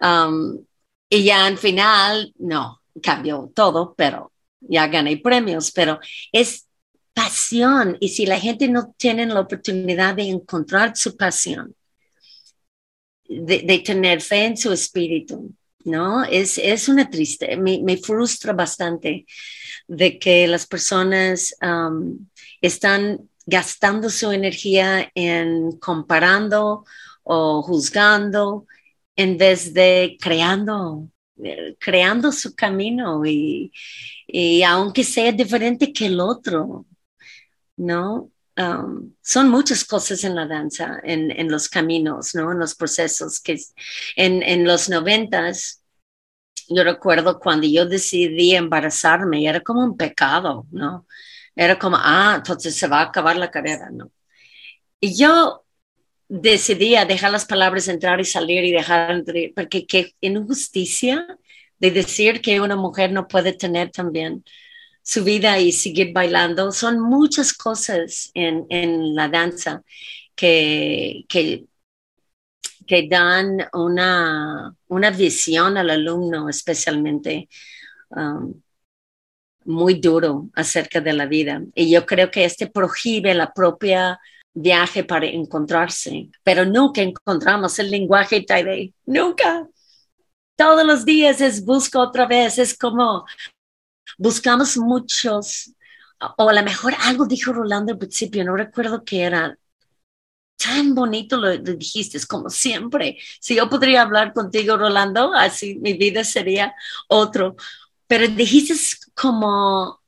Um, y ya al final, no, cambió todo, pero ya gané premios, pero es pasión. Y si la gente no tiene la oportunidad de encontrar su pasión, de, de tener fe en su espíritu, ¿no? Es, es una triste, me, frustra bastante de que las personas están gastando su energía en comparando o juzgando en vez de creando, creando su camino y aunque sea diferente que el otro, ¿no? Um, son muchas cosas en la danza, en, en, los caminos, ¿no? En los procesos que en, en los noventas, yo recuerdo cuando yo decidí embarazarme, era como un pecado, ¿no? Era como, ah, entonces se va a acabar la carrera, ¿no? Y yo decidí dejar las palabras entrar y salir y dejar entrar, porque qué injusticia de decir que una mujer no puede tener también su vida y seguir bailando. Son muchas cosas en, en la danza que, que, dan una, una, visión al alumno especialmente um, muy duro acerca de la vida. Y yo creo que este prohíbe la propia viaje para encontrarse, pero nunca encontramos el lenguaje Taide, nunca. Todos los días es busco otra vez, es como buscamos muchos, o a lo mejor algo dijo Rolando al principio, no recuerdo qué era. Tan bonito lo, dijiste, como siempre. Si yo podría hablar contigo, Rolando, así mi vida sería otro. Pero dijiste como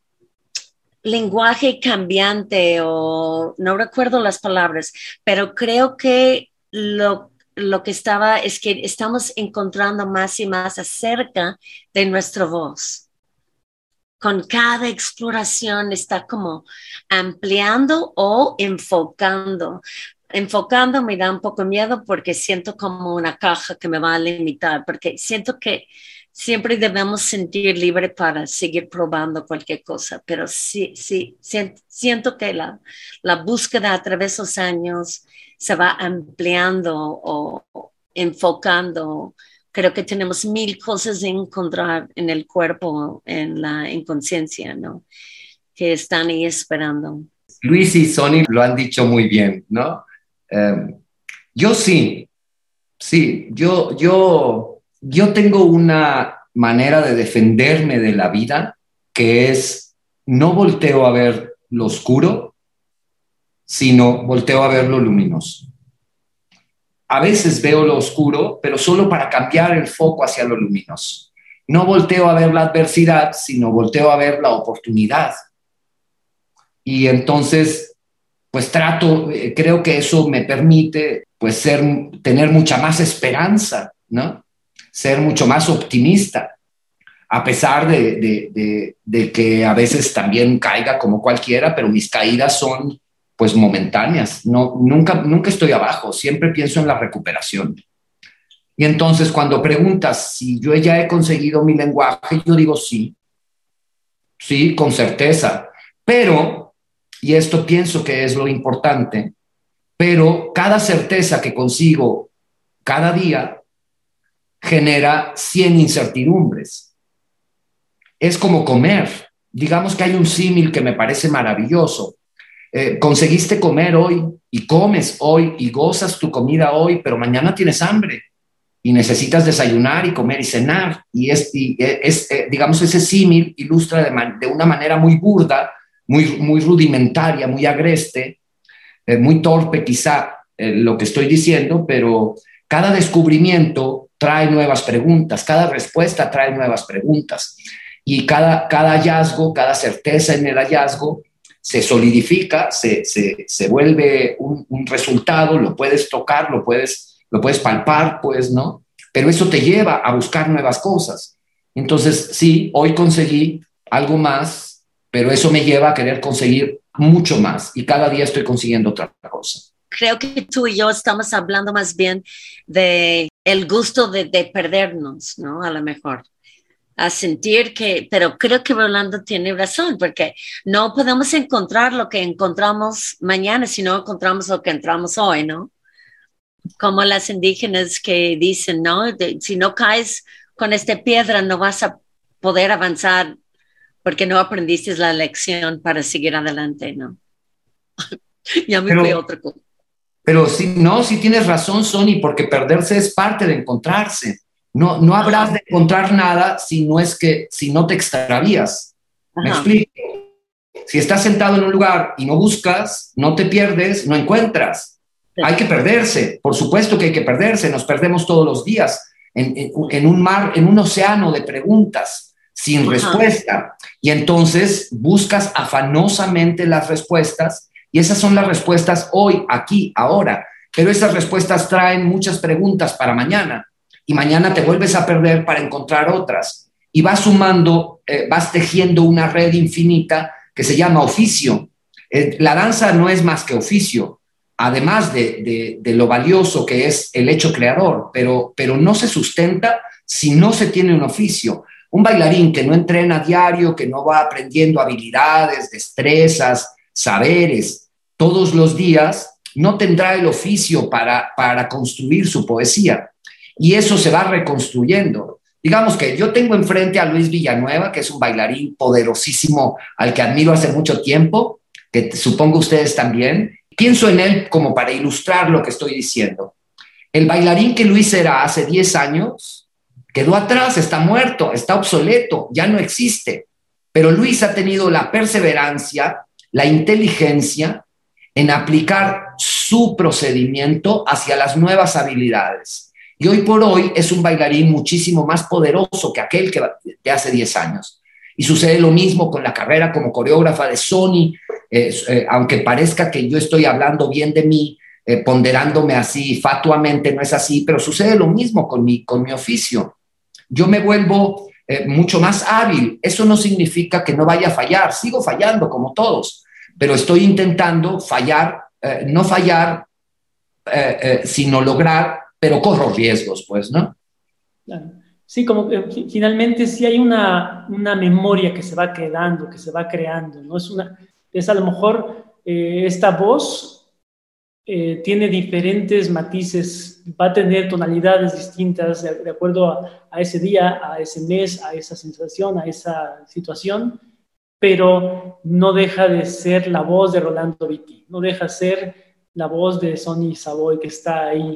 lenguaje cambiante o no recuerdo las palabras, pero creo que lo, lo que estaba es que estamos encontrando más y más acerca de nuestra voz con cada exploración está como ampliando o enfocando. Enfocando me da un poco miedo porque siento como una caja que me va a limitar, porque siento que siempre debemos sentir libre para seguir probando cualquier cosa, pero sí, sí, siento que la, la búsqueda a través de los años se va ampliando o enfocando creo que tenemos mil cosas de encontrar en el cuerpo, en la inconsciencia, ¿no? Que están ahí esperando. Luis y Sony lo han dicho muy bien, ¿no? Em, yo sí, sí, yo, yo, yo tengo una manera de defenderme de la vida que es no volteo a ver lo oscuro, sino volteo a ver lo luminoso a veces veo lo oscuro, pero solo para cambiar el foco hacia lo luminoso. No volteo a ver la adversidad, sino volteo a ver la oportunidad. Y entonces, pues trato, eh, creo que eso me permite, pues ser, tener mucha más esperanza, ¿no? Ser mucho más optimista, a pesar de, de que a veces también caiga como cualquiera, pero mis caídas son pues momentáneas. No, nunca, nunca estoy abajo, siempre pienso en la recuperación. Y entonces cuando preguntas si yo ya he conseguido mi lenguaje, yo digo sí, sí, con certeza. Pero, y esto pienso que es lo importante, pero cada certeza que consigo cada día genera 100 incertidumbres. Es como comer. Digamos que hay un símil que me parece maravilloso. Eh, conseguiste comer hoy y comes hoy y gozas tu comida hoy, pero mañana tienes hambre y necesitas desayunar y comer y cenar. Y es, es eh, digamos, ese símil ilustra de, de, una manera muy burda muy, muy rudimentaria, muy agreste, eh, muy torpe quizá lo que estoy diciendo, pero cada descubrimiento trae nuevas preguntas, cada respuesta trae nuevas preguntas y cada, cada hallazgo, cada certeza en el hallazgo se solidifica, se, se, vuelve un, un, resultado, lo puedes tocar, lo puedes, lo puedes palpar, pues, ¿no? Pero eso te lleva a buscar nuevas cosas. Entonces, sí, hoy conseguí algo más, pero eso me lleva a querer conseguir mucho más y cada día estoy consiguiendo otra cosa. Creo que tú y yo estamos hablando más bien de el gusto de, de perdernos, ¿no? A lo mejor a sentir que, pero creo que Rolando tiene razón, porque no podemos encontrar lo que encontramos mañana si no encontramos lo que entramos hoy, ¿no? Como las indígenas que dicen, ¿no? si no caes con esta piedra, no vas a poder avanzar porque no aprendiste la lección para seguir adelante, ¿no? <laughs> ya me fui otra cosa. Pero si no, si tienes razón, Sony, porque perderse es parte de encontrarse. No, no habrás de encontrar nada si no es que, si no te extravías. ¿Me explico? Si estás sentado en un lugar y no buscas, no te pierdes, no encuentras. Hay que perderse, por supuesto que hay que perderse, nos perdemos todos los días en, un mar, en un océano de preguntas sin respuesta. Y entonces buscas afanosamente las respuestas y esas son las respuestas hoy, aquí, ahora. Pero esas respuestas traen muchas preguntas para mañana y mañana te vuelves a perder para encontrar otras. Y vas sumando, eh, vas tejiendo una red infinita que se llama oficio. Eh, la danza no es más que oficio, además de, lo valioso que es el hecho creador, pero, pero no se sustenta si no se tiene un oficio. Un bailarín que no entrena diario, que no va aprendiendo habilidades, destrezas, saberes todos los días, no tendrá el oficio para, para construir su poesía y eso se va reconstruyendo. Digamos que yo tengo enfrente a Luis Villanueva, que es un bailarín poderosísimo al que admiro hace mucho tiempo, que supongo ustedes también. Pienso en él como para ilustrar lo que estoy diciendo. El bailarín que Luis era hace 10 años quedó atrás, está muerto, está obsoleto, ya no existe. Pero Luis ha tenido la perseverancia, la inteligencia en aplicar su procedimiento hacia las nuevas habilidades. Y hoy por hoy es un bailarín muchísimo más poderoso que aquel que de hace 10 años. Y sucede lo mismo con la carrera como coreógrafa de Sony, eh, aunque parezca que yo estoy hablando bien de mí, eh, ponderándome así fatuamente, no es así, pero sucede lo mismo con mi, con mi oficio. Yo me vuelvo eh, mucho más hábil. Eso no significa que no vaya a fallar, sigo fallando como todos, pero estoy intentando fallar, no fallar, sino lograr pero corro riesgos, pues, ¿no? Sí, como que finalmente sí hay una, una, memoria que se va quedando, que se va creando, ¿no? Es, una, es a lo mejor eh, esta voz eh, tiene diferentes matices, va a tener tonalidades distintas de, acuerdo a, a, ese día, a ese mes, a esa sensación, a esa situación, pero no deja de ser la voz de Rolando Vitti, no deja de ser la voz de Sonny Savoy que está ahí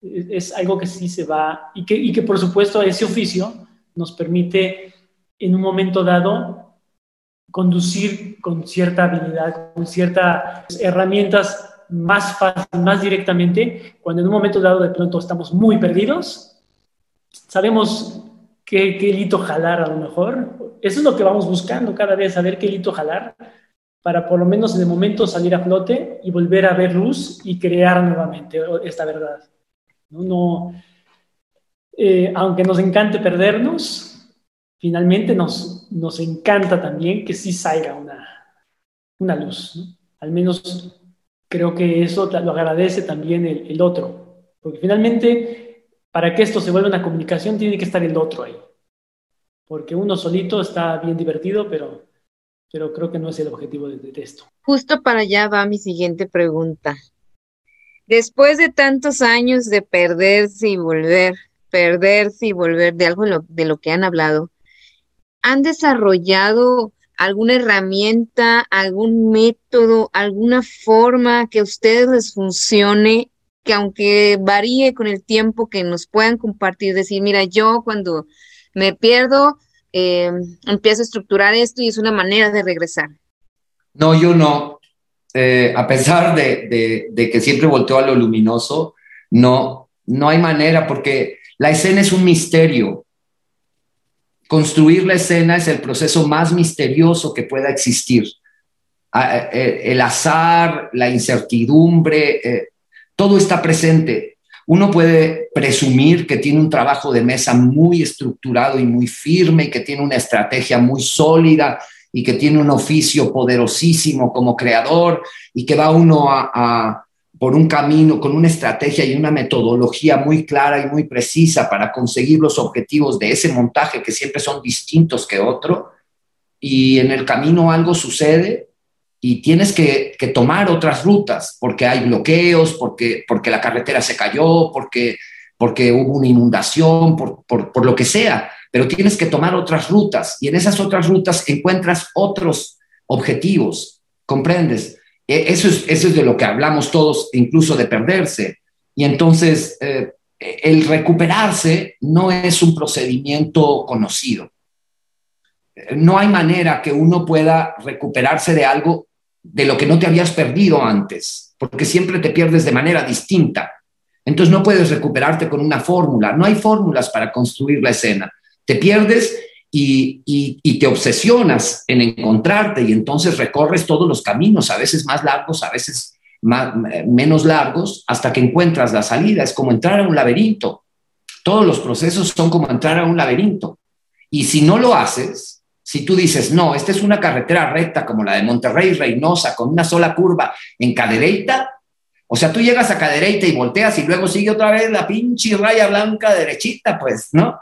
es algo que sí se va y que, y que por supuesto ese oficio nos permite en un momento dado conducir con cierta habilidad, con ciertas herramientas más fácil, más directamente, cuando en un momento dado de pronto estamos muy perdidos, sabemos qué, qué hito jalar a lo mejor. Eso es lo que vamos buscando cada vez, saber qué hito jalar para por lo menos en el momento salir a flote y volver a ver luz y crear nuevamente esta verdad. No, eh, aunque nos encante perdernos, finalmente nos, nos encanta también que sí salga una, una luz. Al menos creo que eso lo agradece también el, el, otro. Porque finalmente, para que esto se vuelva una comunicación, tiene que estar el otro ahí. Porque uno solito está bien divertido, pero, pero creo que no es el objetivo de, de esto. Justo para allá va mi siguiente pregunta. Después de tantos años de perderse y volver, perderse y volver de algo de lo, que han hablado, ¿han desarrollado alguna herramienta, algún método, alguna forma que a ustedes les funcione, que aunque varíe con el tiempo, que nos puedan compartir, decir, mira, yo cuando me pierdo, eh, empiezo a estructurar esto y es una manera de regresar? No, yo no. Eh, a pesar de, que siempre volteo a lo luminoso, no, no hay manera porque la escena es un misterio. Construir la escena es el proceso más misterioso que pueda existir. Ah, eh, el azar, la incertidumbre, eh, todo está presente. Uno puede presumir que tiene un trabajo de mesa muy estructurado y muy firme y que tiene una estrategia muy sólida y que tiene un oficio poderosísimo como creador y que va uno a, por un camino con una estrategia y una metodología muy clara y muy precisa para conseguir los objetivos de ese montaje que siempre son distintos que otro. Y en el camino algo sucede y tienes que, tomar otras rutas porque hay bloqueos, porque, porque la carretera se cayó, porque, porque hubo una inundación, por, por lo que sea pero tienes que tomar otras rutas y en esas otras rutas encuentras otros objetivos, ¿comprendes? E, eso es, de lo que hablamos todos, incluso de perderse. Y entonces, eh, el recuperarse no es un procedimiento conocido. No hay manera que uno pueda recuperarse de algo de lo que no te habías perdido antes, porque siempre te pierdes de manera distinta. Entonces no puedes recuperarte con una fórmula. No hay fórmulas para construir la escena te pierdes y, te obsesionas en encontrarte y entonces recorres todos los caminos, a veces más largos, a veces menos largos, hasta que encuentras la salida. Es como entrar a un laberinto. Todos los procesos son como entrar a un laberinto. Y si no lo haces, si tú dices, no, esta es una carretera recta como la de Monterrey Reynosa, con una sola curva en cadereita, o sea, tú llegas a cadereita y volteas y luego sigue otra vez la pinche raya blanca derechita, pues, ¿no?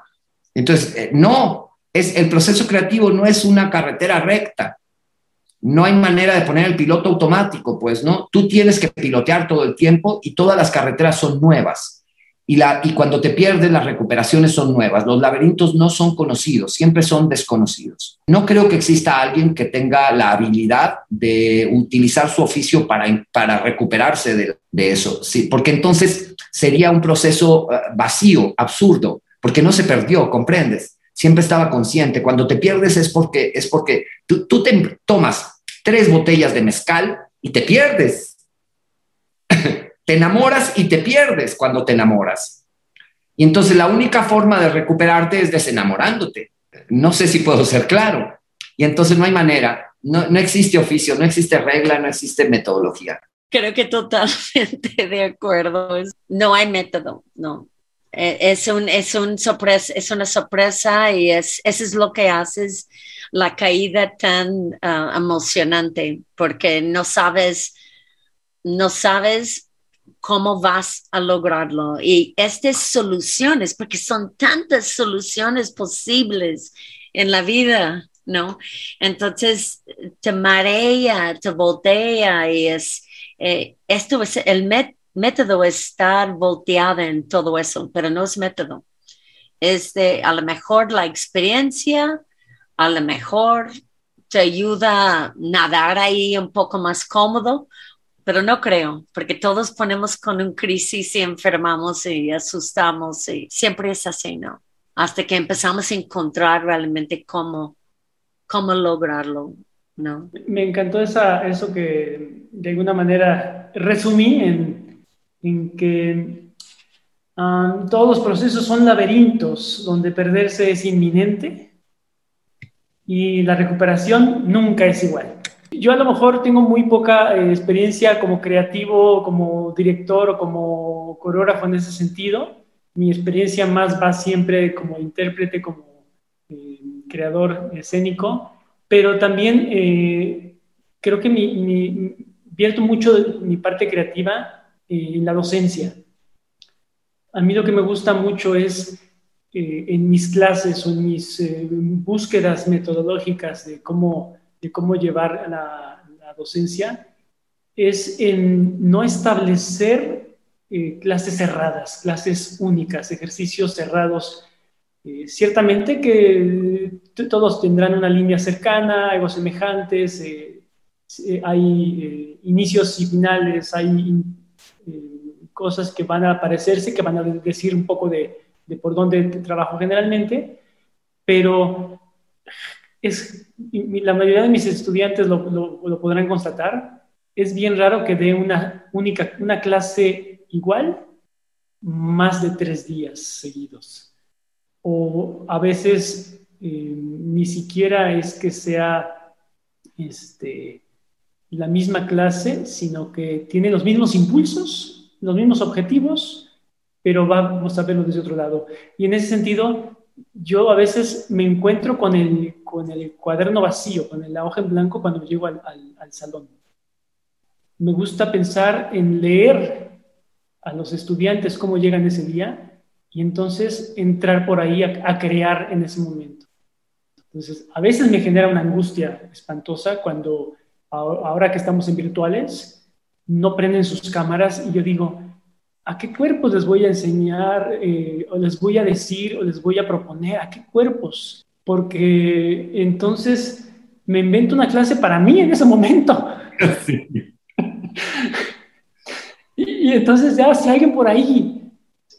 Entonces, eh, no, es, el proceso creativo no es una carretera recta. No hay manera de poner el piloto automático, pues, ¿no? Tú tienes que pilotear todo el tiempo y todas las carreteras son nuevas. Y, la, y cuando te pierdes, las recuperaciones son nuevas. Los laberintos no son conocidos, siempre son desconocidos. No creo que exista alguien que tenga la habilidad de utilizar su oficio para, para recuperarse de, de eso, sí, porque entonces sería un proceso eh, vacío, absurdo porque no se perdió, ¿comprendes? Siempre estaba consciente. Cuando te pierdes es porque, es porque tú, te tomas tres botellas de mezcal y te pierdes. <laughs> te enamoras y te pierdes cuando te enamoras. Y entonces la única forma de recuperarte es desenamorándote. No sé si puedo ser claro. Y entonces no hay manera, no, no existe oficio, no existe regla, no existe metodología. Creo que totalmente de acuerdo. No hay método, no. Eh, es, un, es, un sorpresa, es una sorpresa y es, eso es lo que hace la caída tan ah, emocionante, porque no sabes, no sabes cómo vas a lograrlo. Y estas soluciones, porque son tantas soluciones posibles en la vida, ¿no? Entonces te marea, te voltea y es, eh, esto es el método método estar volteada en todo eso, pero no es método. Es de a lo mejor la experiencia, a lo mejor te ayuda a nadar ahí un poco más cómodo, pero no creo, porque todos ponemos con un crisis y enfermamos y asustamos y siempre es así, ¿no? Hasta que empezamos a encontrar realmente cómo, cómo lograrlo, ¿no? Me encantó esa, eso que de alguna manera resumí en en que ah, todos los procesos son laberintos donde perderse es inminente y la recuperación nunca es igual. Yo a lo mejor tengo muy poca eh, experiencia como creativo, como director o como coreógrafo en ese sentido. Mi experiencia más va siempre como intérprete, como eh, creador escénico, pero también eh, creo que mi, mi, vierto mucho de mi parte creativa en la docencia. A mí lo que me gusta mucho es eh, en mis clases o en mis eh, búsquedas metodológicas de cómo, de cómo llevar la, la docencia, es en no establecer eh, clases cerradas, clases únicas, ejercicios cerrados. ciertamente que todos tendrán una línea cercana, algo semejantes, hay inicios y finales, hay cosas que van a aparecerse, que van a decir un poco de, por dónde trabajo generalmente, pero es, la mayoría de mis estudiantes lo, lo, podrán constatar, es bien raro que dé una única, una clase igual más de tres días seguidos. O a veces eh, ni siquiera es que sea este, la misma clase, sino que tiene los mismos impulsos, los mismos objetivos, pero vamos a verlo desde otro lado. Y en ese sentido, yo a veces me encuentro con el, con el cuaderno vacío, con la hoja en blanco cuando llego al, al, salón. Me gusta pensar en leer a los estudiantes cómo llegan ese día y entonces entrar por ahí a, a crear en ese momento. Entonces, a veces me genera una angustia espantosa cuando ahora que estamos en virtuales, no prenden sus cámaras y yo digo, ¿a qué cuerpos les voy a enseñar eh, o les voy a decir o les voy a proponer? ¿A qué cuerpos? Porque entonces me invento una clase para mí en ese momento. <laughs> <laughs> y, entonces ya si alguien por ahí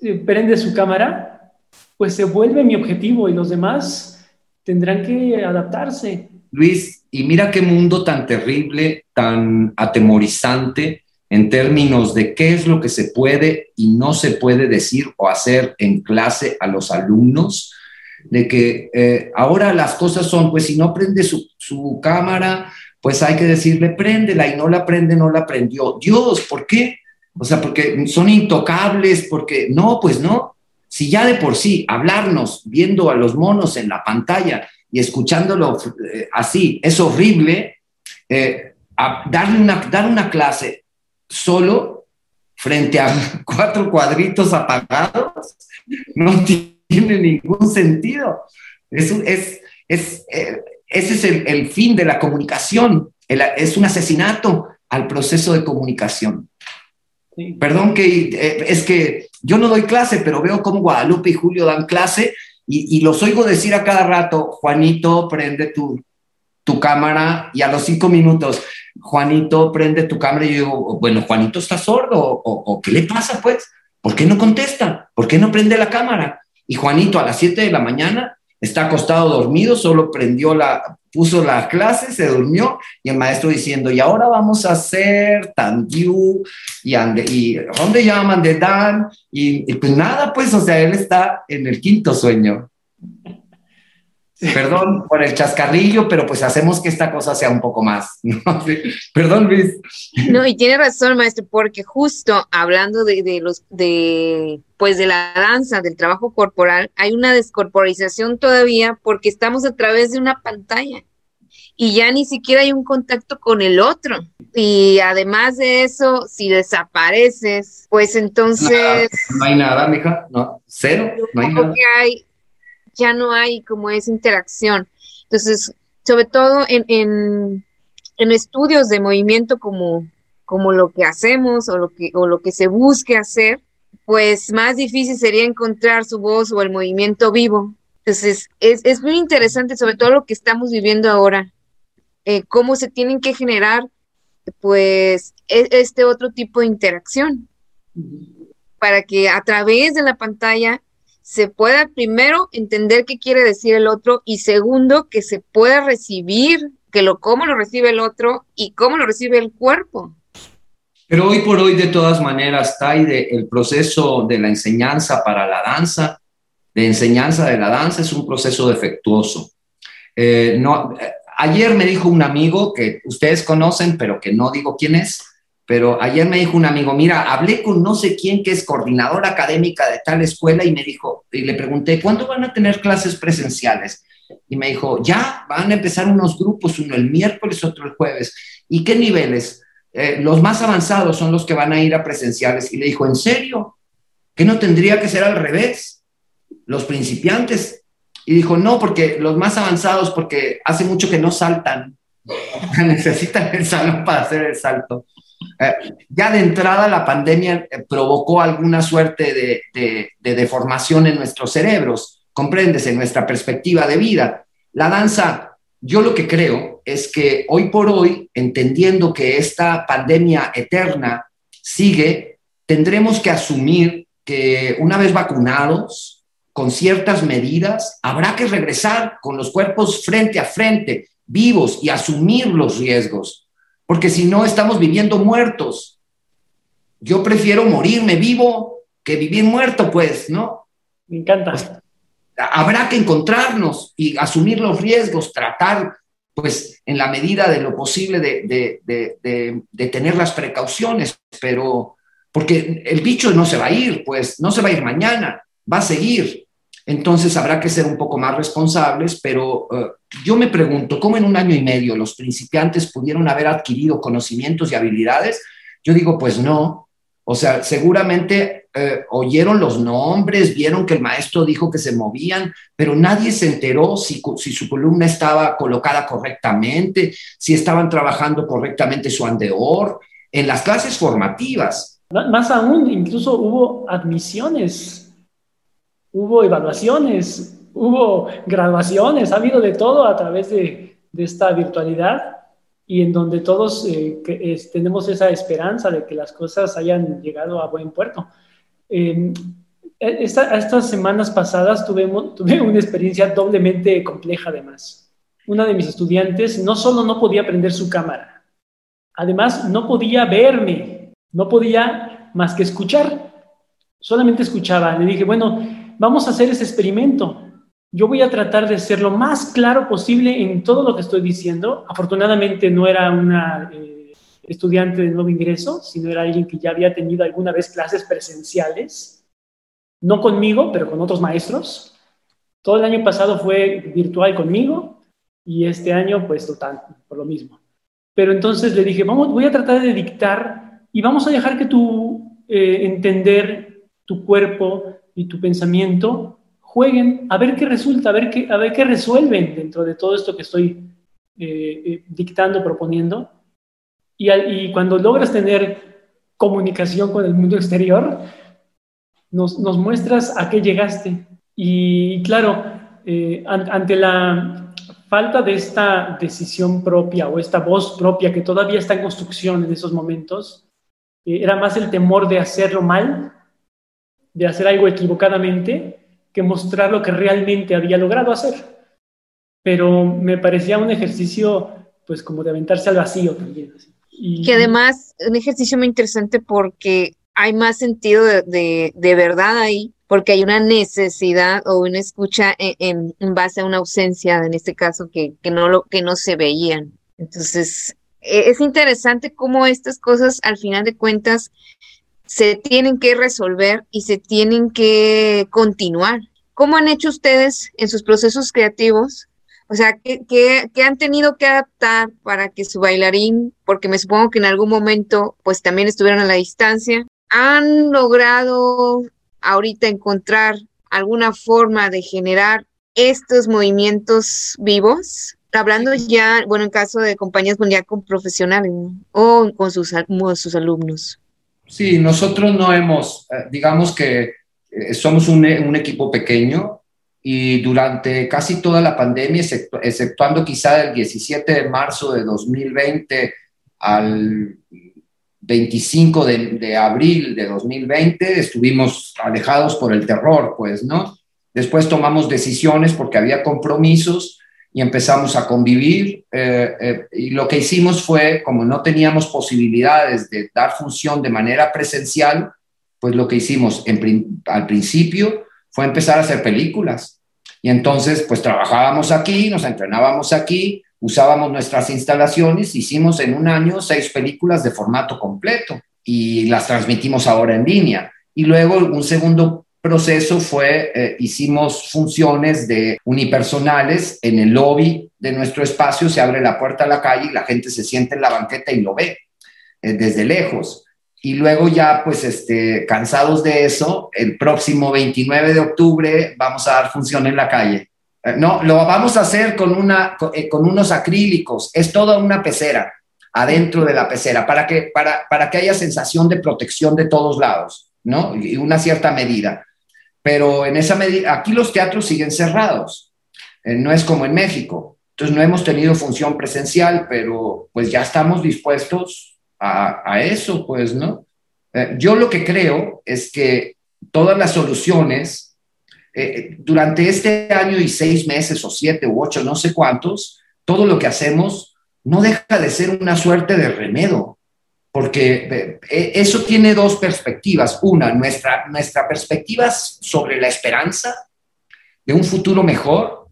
eh, prende su cámara, pues se vuelve mi objetivo y los demás tendrán que adaptarse. Luis, y mira qué mundo tan terrible, tan atemorizante en términos de qué es lo que se puede y no se puede decir o hacer en clase a los alumnos, de que eh, ahora las cosas son, pues si no prende su, cámara, pues hay que decirle, préndela y no la prende, no la prendió. Dios, ¿por qué? O sea, porque son intocables, porque no, pues no. Si ya de por sí hablarnos viendo a los monos en la pantalla y escuchándolo eh, así es horrible, eh, darle una, dar una clase solo frente a <laughs> cuatro cuadritos apagados no <laughs> tiene ningún sentido. Es, es, es eh, ese es el, el, fin de la comunicación, es un asesinato al proceso de comunicación. Perdón que es que yo no doy clase, pero veo cómo Guadalupe y Julio dan clase y, los oigo decir a cada rato, Juanito, prende tu, tu cámara y a los cinco minutos, Juanito, prende tu cámara y yo digo, bueno, Juanito está sordo o, ¿qué le pasa pues? ¿Por qué no contesta? ¿Por qué no prende la cámara? Y Juanito a las siete de la mañana está acostado dormido, solo prendió la, puso la clase, se durmió y el maestro diciendo, y ahora vamos a hacer tan y, y ¿dónde llaman de Dan? Y, pues nada, pues, o sea, él está en el quinto sueño. <laughs> Perdón por el chascarrillo, pero pues hacemos que esta cosa sea un poco más. <laughs> Perdón, Luis. No, y tiene razón, maestro, porque justo hablando de, de, los de pues de la danza, del trabajo corporal, hay una descorporización todavía porque estamos a través de una pantalla y ya ni siquiera hay un contacto con el otro. Y además de eso, si desapareces, pues entonces... no hay nada, mija, no, cero, no hay nada. hay, ya no hay como esa interacción. Entonces, sobre todo en, en, en estudios de movimiento como, como lo que hacemos o lo que, o lo que se busque hacer, pues más difícil sería encontrar su voz o el movimiento vivo. Entonces, es, es muy interesante, sobre todo lo que estamos viviendo ahora, eh, cómo se tienen que generar, pues, e, este otro tipo de interacción, para que a través de la pantalla se pueda primero entender qué quiere decir el otro y segundo, que se pueda recibir, que lo cómo lo recibe el otro y cómo lo recibe el cuerpo. Pero hoy por hoy, de todas maneras, Taide, el proceso de la enseñanza para la danza, de enseñanza de la danza, es un proceso defectuoso. Eh, eh, ayer me dijo un amigo que ustedes conocen, pero que no digo quién es, pero ayer me dijo un amigo, mira, hablé con no sé quién que es coordinadora académica de tal escuela y me dijo, y le pregunté, ¿cuándo van a tener clases presenciales? Y me dijo, ya, van a empezar unos grupos, uno el miércoles, otro el jueves. ¿Y qué niveles? Eh, los más avanzados son los que van a ir a presenciales. Y le dijo, ¿en serio? ¿Que no tendría que ser al revés? Los principiantes. Y dijo, no, porque los más avanzados, porque hace mucho que no saltan. <laughs> Necesitan el salón para hacer el salto. Eh, ya de entrada la pandemia eh, provocó alguna suerte de, de, deformación en nuestros cerebros, comprendes, en nuestra perspectiva de vida. La danza yo lo que creo es que hoy por hoy, entendiendo que esta pandemia eterna sigue, tendremos que asumir que una vez vacunados, con ciertas medidas, habrá que regresar con los cuerpos frente a frente, vivos y asumir los riesgos, porque si no estamos viviendo muertos. Yo prefiero morirme vivo que vivir muerto, pues, ¿no? Me encanta. Pues, habrá que encontrarnos y asumir los riesgos, tratar, pues, en la medida de lo posible de, de tener las precauciones, pero porque el bicho no se va a ir, pues, no se va a ir mañana, va a seguir. Entonces habrá que ser un poco más responsables, pero eh, yo me pregunto, ¿cómo en un año y medio los principiantes pudieron haber adquirido conocimientos y habilidades? Yo digo, pues no. O sea, seguramente eh, oyeron los nombres, vieron que el maestro dijo que se movían, pero nadie se enteró si, si su columna estaba colocada correctamente, si estaban trabajando correctamente su andeor. En las clases formativas, más aún, incluso hubo admisiones hubo evaluaciones, hubo graduaciones, ha habido de todo a través de, esta virtualidad y en donde todos eh, tenemos esa esperanza de que las cosas hayan llegado a buen puerto. Eh, estas semanas pasadas tuve, tuve una experiencia doblemente compleja además. Una de mis estudiantes no solo no podía prender su cámara, además no podía verme, no podía más que escuchar, solamente escuchaba. Le dije, bueno, vamos a hacer ese experimento. Yo voy a tratar de ser lo más claro posible en todo lo que estoy diciendo. Afortunadamente no era una eh, estudiante de nuevo ingreso, sino era alguien que ya había tenido alguna vez clases presenciales, no conmigo, pero con otros maestros. Todo el año pasado fue virtual conmigo y este año pues total, por lo mismo. Pero entonces le dije, vamos, voy a tratar de dictar y vamos a dejar que tú eh, entender tu cuerpo, y tu pensamiento jueguen a ver qué resulta, a ver qué, a ver qué resuelven dentro de todo esto que estoy eh, eh, dictando, proponiendo. Y, y, cuando logras tener comunicación con el mundo exterior, nos, nos muestras a qué llegaste. Y claro, eh, ante la falta de esta decisión propia o esta voz propia que todavía está en construcción en esos momentos, era más el temor de hacerlo mal de hacer algo equivocadamente que mostrar lo que realmente había logrado hacer. Pero me parecía un ejercicio, pues como de aventarse al vacío también. Que además, un ejercicio muy interesante porque hay más sentido de, de, verdad ahí, porque hay una necesidad o una escucha en, en, base a una ausencia, en este caso, que, que, no, lo, que no se veían. Entonces, e, es interesante cómo estas cosas, al final de cuentas, se tienen que resolver y se tienen que continuar. ¿Cómo han hecho ustedes en sus procesos creativos? O sea, ¿qué, han tenido que adaptar para que su bailarín, porque me supongo que en algún momento pues también estuvieron a la distancia, han logrado ahorita encontrar alguna forma de generar estos movimientos vivos? Hablando ya, bueno, en caso de compañías ya con profesionales o con sus, con sus alumnos. Sí, nosotros no hemos, eh, digamos que eh, somos un, equipo pequeño y durante casi toda la pandemia, exceptuando quizá del 17 de marzo de 2020 al 25 de, de, abril de 2020, estuvimos alejados por el terror, pues, ¿no? Después tomamos decisiones porque había compromisos y empezamos a convivir. Eh, eh, y lo que hicimos fue, como no teníamos posibilidades de dar función de manera presencial, pues lo que hicimos al principio fue empezar a hacer películas. Y entonces, pues trabajábamos aquí, nos entrenábamos aquí, usábamos nuestras instalaciones, hicimos en un año seis películas de formato completo y las transmitimos ahora en línea. Y luego un segundo proceso fue, eh, hicimos funciones de unipersonales en el lobby de nuestro espacio, se abre la puerta a la calle y la gente se siente en la banqueta y lo ve eh, desde lejos. Y luego ya, pues, este, cansados de eso, el próximo 29 de octubre vamos a dar función en la calle. Eh, no, lo vamos a hacer con, una, con, unos acrílicos, es toda una pecera adentro de la pecera para que, para, para que haya sensación de protección de todos lados, ¿no? Y una cierta medida pero en esa medida, aquí los teatros siguen cerrados, eh, no es como en México. Entonces no hemos tenido función presencial, pero pues ya estamos dispuestos a, eso, pues, ¿no? Eh, yo lo que creo es que todas las soluciones eh, durante este año y seis meses o siete u ocho, no sé cuántos, todo lo que hacemos no deja de ser una suerte de remedo, porque eh, eso tiene dos perspectivas. Una, nuestra, nuestra perspectiva sobre la esperanza de un futuro mejor,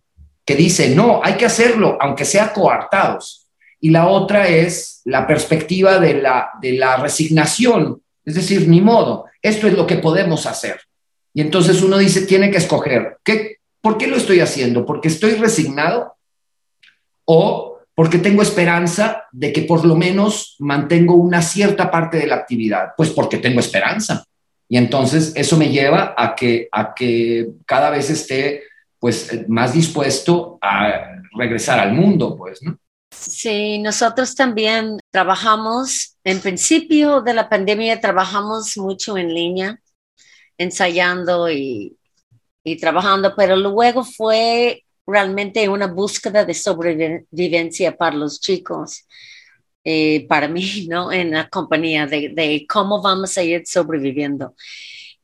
que dice, no, hay que hacerlo, aunque sea coartados. Y la otra es la perspectiva de la, de la resignación, es decir, ni modo, esto es lo que podemos hacer. Y entonces uno dice, tiene que escoger, ¿qué, ¿por qué lo estoy haciendo? ¿Porque estoy resignado? ¿O porque tengo esperanza de que por lo menos mantengo una cierta parte de la actividad? Pues porque tengo esperanza. Y entonces eso me lleva a que, a que cada vez esté pues más dispuesto a regresar al mundo, pues, ¿no? Sí, nosotros también trabajamos, en principio de la pandemia trabajamos mucho en línea ensayando y, trabajando, pero luego fue realmente una búsqueda de sobrevivencia para los chicos, eh, para mí, <laughs> ¿no? En la compañía, de, cómo vamos a ir sobreviviendo.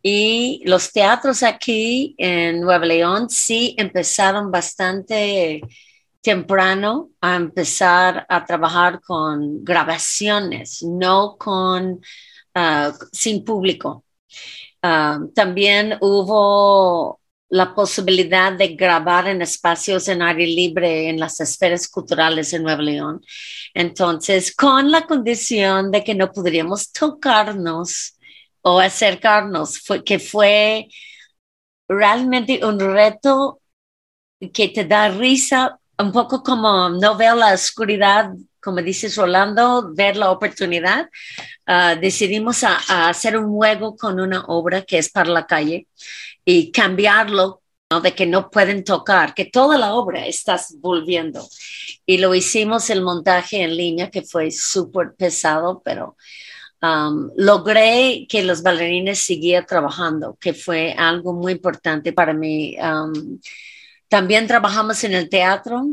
Y los teatros aquí en Nueva León sí empezaron bastante temprano a empezar a trabajar con grabaciones, no con ah, sin público. Ah, también hubo la posibilidad de grabar en espacios en aire libre en las esferas culturales en Nueva León. Entonces, con la condición de que no podríamos tocarnos o acercarnos, fue, que fue realmente un reto que te da risa, un poco como no veo la oscuridad como dices Rolando, ver la oportunidad, ah, decidimos hacer un juego con una obra que es para la calle y cambiarlo, ¿no? de que no pueden tocar, que toda la obra estás volviendo. Y lo hicimos el montaje en línea, que fue súper pesado, pero um, logré que los bailarines siguieran trabajando, que fue algo muy importante para mí. Um, también trabajamos en el teatro,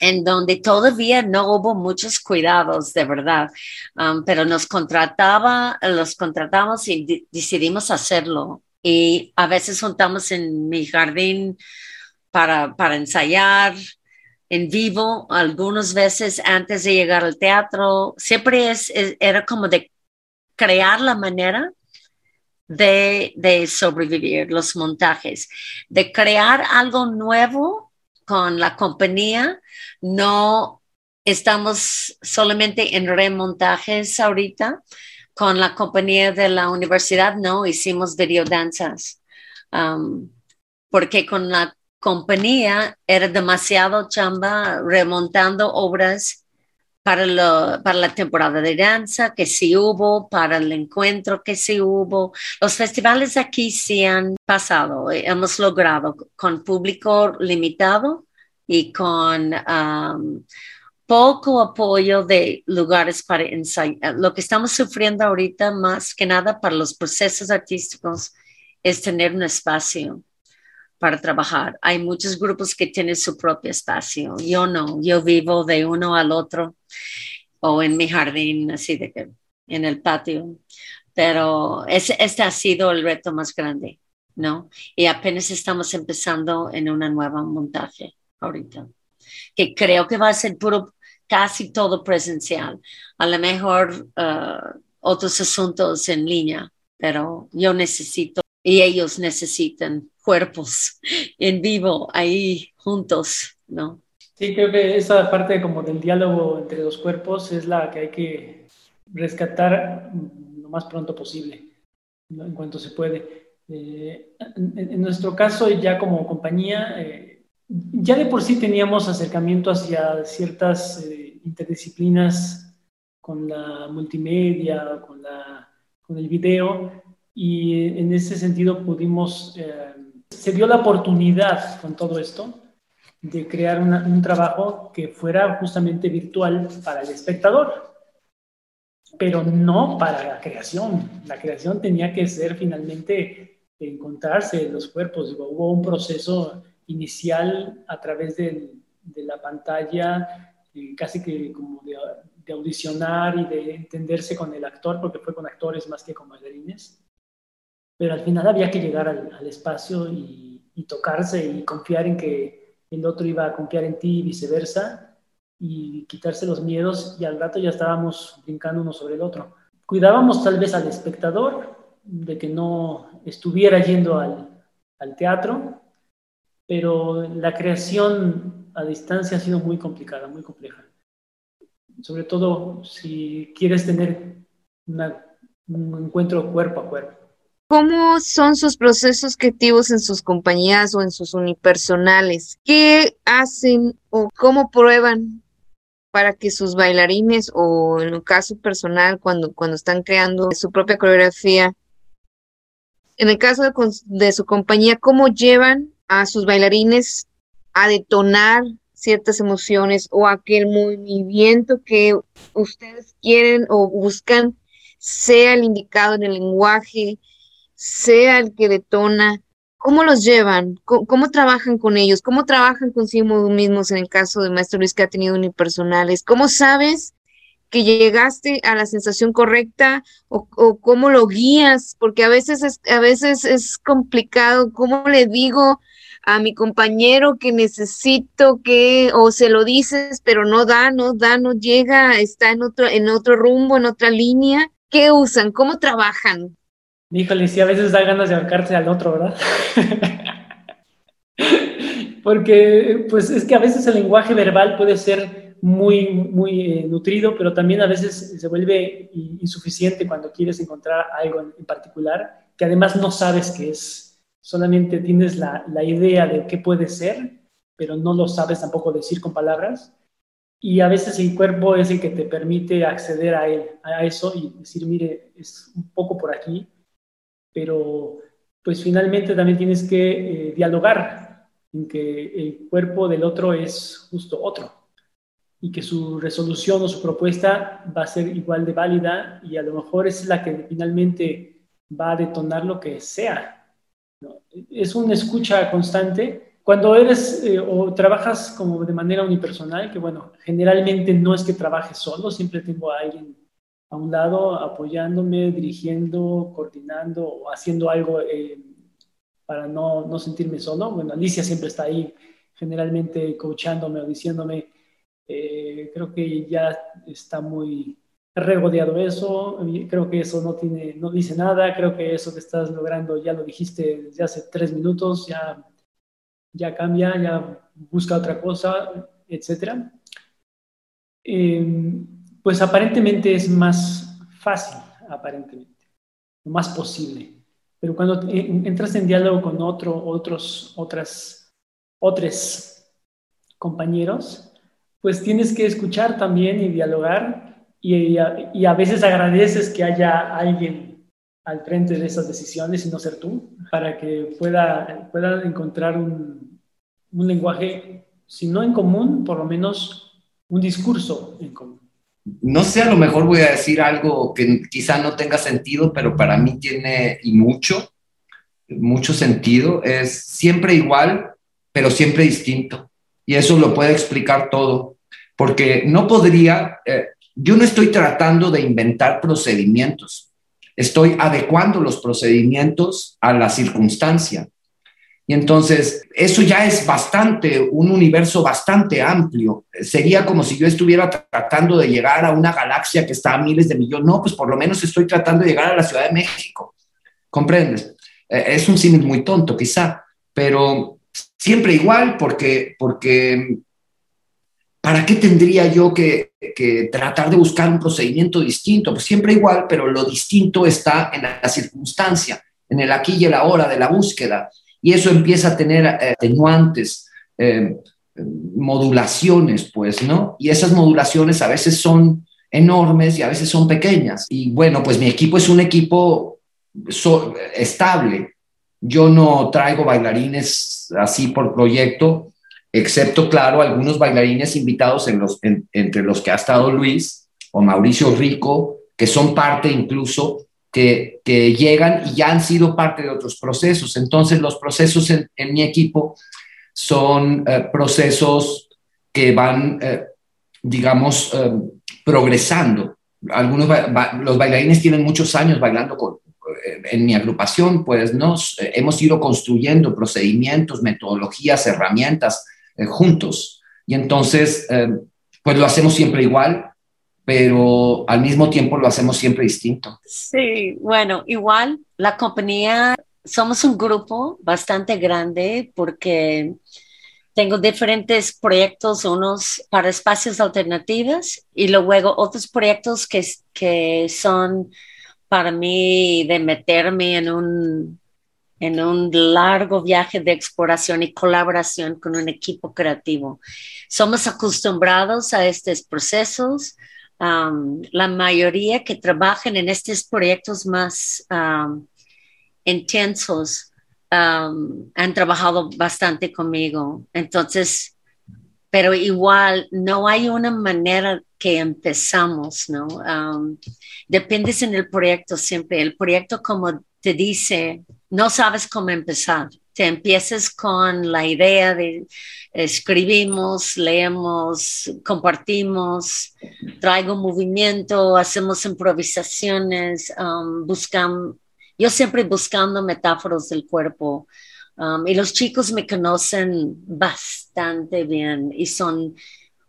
en donde todavía no hubo muchos cuidados, de verdad, um, pero nos contrataba, los contratamos y decidimos hacerlo. Y a veces juntamos en mi jardín para, para ensayar en vivo, algunas veces antes de llegar al teatro. Siempre es, era como de crear la manera de, de sobrevivir, los montajes, de crear algo nuevo con la compañía. No estamos solamente en remontajes ahorita. Con la compañía de la universidad, no, hicimos videodanzas. Um, porque con la compañía era demasiado chamba remontando obras para, para la temporada de danza que sí hubo, para el encuentro que sí hubo. Los festivales aquí sí han pasado, hemos logrado con público limitado y con um, poco apoyo de lugares para ensayar. Lo que estamos sufriendo ahorita más que nada para los procesos artísticos es tener un espacio para trabajar. Hay muchos grupos que tienen su propio espacio. Yo no, yo vivo de uno al otro o en mi jardín, así de que en el patio. Pero este ha sido el reto más grande, ¿no? Y apenas estamos empezando en una nueva montaje ahorita, que creo que va a ser puro, casi todo presencial. A lo mejor uh, otros asuntos en línea, pero yo necesito y ellos necesitan cuerpos <laughs> en vivo ahí juntos, ¿no? Sí, creo que esa parte como del diálogo entre los cuerpos es la que hay que rescatar lo más pronto posible, en cuanto se puede. Eh, en, nuestro caso, ya como compañía, eh, ya de por sí teníamos acercamiento hacia ciertas eh, interdisciplinas con la multimedia, con, la, con el video, y en ese sentido pudimos se dio la oportunidad con todo esto de crear un trabajo que fuera justamente virtual para el espectador, pero no para la creación. La creación tenía que ser finalmente encontrarse en los cuerpos. hubo un proceso inicial a través de, la pantalla, eh, casi que como de, audicionar y de entenderse con el actor, porque fue con actores más que con bailarines pero al final había que llegar al, espacio y, y tocarse y confiar en que el otro iba a confiar en ti y viceversa y quitarse los miedos y al rato ya estábamos brincando uno sobre el otro. Cuidábamos tal vez al espectador de que no estuviera yendo al, al teatro, pero la creación a distancia ha sido muy complicada, muy compleja. Sobre todo si quieres tener un encuentro cuerpo a cuerpo. ¿Cómo son sus procesos creativos en sus compañías o en sus unipersonales? ¿Qué hacen o cómo prueban para que sus bailarines o en el caso personal cuando, cuando están creando su propia coreografía, en el caso de, de su compañía, cómo llevan a sus bailarines a detonar ciertas emociones o aquel movimiento que ustedes quieren o buscan sea el indicado en el lenguaje, sea el que detona, ¿cómo los llevan? ¿Cómo, trabajan con ellos? ¿Cómo trabajan consigo mismos en el caso de Maestro Luis que ha tenido unipersonales? ¿Cómo sabes que llegaste a la sensación correcta o, cómo lo guías? Porque a veces es, a veces es complicado. ¿Cómo le digo a mi compañero que necesito que, o se lo dices, pero no da, no da, no llega, está en otro, en otro rumbo, en otra línea? ¿Qué usan? ¿Cómo trabajan? Híjole, sí, a veces da ganas de ahorcarse al otro, ¿verdad? <laughs> Porque, pues es que a veces el lenguaje verbal puede ser muy, muy eh, nutrido, pero también a veces se vuelve insuficiente cuando quieres encontrar algo en, particular, que además no sabes qué es. Solamente tienes la, la idea de qué puede ser, pero no lo sabes tampoco decir con palabras y a veces el cuerpo es el que te permite acceder a, él, a eso y decir, mire, es un poco por aquí, pero pues finalmente también tienes que eh, dialogar en que el cuerpo del otro es justo otro y que su resolución o su propuesta va a ser igual de válida y a lo mejor es la que finalmente va a detonar lo que sea. Es una escucha constante cuando eres eh, o trabajas como de manera unipersonal, que bueno, generalmente no es que trabajes solo, siempre tengo a alguien a un lado apoyándome, dirigiendo, coordinando o haciendo algo eh, para no, no, sentirme solo. Bueno, Alicia siempre está ahí, generalmente coachándome o diciéndome, eh, creo que ya está muy regodeado eso, creo que eso no, tiene, no dice nada, creo que eso que estás logrando ya lo dijiste desde hace tres minutos, ya ya cambia, ya busca otra cosa, etc. Em, pues aparentemente es más fácil, aparentemente, más posible. Pero cuando entras en diálogo con otro, otros, otras, otros compañeros, pues tienes que escuchar también y dialogar y, a veces agradeces que haya alguien al frente de esas decisiones y no ser tú, para que pueda, pueda encontrar un, un lenguaje, si no en común, por lo menos un discurso en común. No sé, a lo mejor voy a decir algo que quizá no tenga sentido, pero para mí tiene mucho, mucho sentido. Es siempre igual, pero siempre distinto. Y eso lo puede explicar todo, porque no podría, eh, yo no estoy tratando de inventar procedimientos, Estoy adecuando los procedimientos a la circunstancia. Y entonces, eso ya es bastante, un universo bastante amplio. Sería como si yo estuviera tratando de llegar a una galaxia que está a miles de millones. No, pues por lo menos estoy tratando de llegar a la Ciudad de México. ¿Comprendes? Eh, es un símil muy tonto, quizá, pero siempre igual, porque, porque ¿para qué tendría yo que, tratar de buscar un procedimiento distinto? Pues siempre igual, pero lo distinto está en la circunstancia, en el aquí y el ahora de la búsqueda. Y eso empieza a tener eh, atenuantes, eh, modulaciones, pues, ¿no? Y esas modulaciones a veces son enormes y a veces son pequeñas. Y bueno, pues mi equipo es un equipo estable. Yo no traigo bailarines así por proyecto excepto, claro, algunos bailarines invitados entre los que ha estado Luis o Mauricio Rico, que son parte incluso, que, que llegan y ya han sido parte de otros procesos. Entonces, los procesos en, mi equipo son eh, procesos que van, eh, digamos, eh, progresando. Algunos los bailarines tienen muchos años bailando con, en mi agrupación, pues nos hemos ido construyendo procedimientos, metodologías, herramientas juntos. Y entonces, pues lo hacemos siempre igual, pero al mismo tiempo lo hacemos siempre distinto. Sí, bueno, igual la compañía, somos un grupo bastante grande porque tengo diferentes proyectos, unos para espacios alternativos y luego otros proyectos que, que son para mí de meterme en un, en un largo viaje de exploración y colaboración con un equipo creativo. Somos acostumbrados a estos procesos. la mayoría que trabajan en estos proyectos más intensos han trabajado bastante conmigo. Entonces, pero igual no hay una manera que empezamos, ¿no? dependes en el proyecto siempre. El proyecto, como te dice, no sabes cómo empezar. Te empiezas con la idea de escribimos, leemos, compartimos, traigo movimiento, hacemos improvisaciones, buscamos yo siempre buscando metáforas del cuerpo. Um, y los chicos me conocen bastante bien y son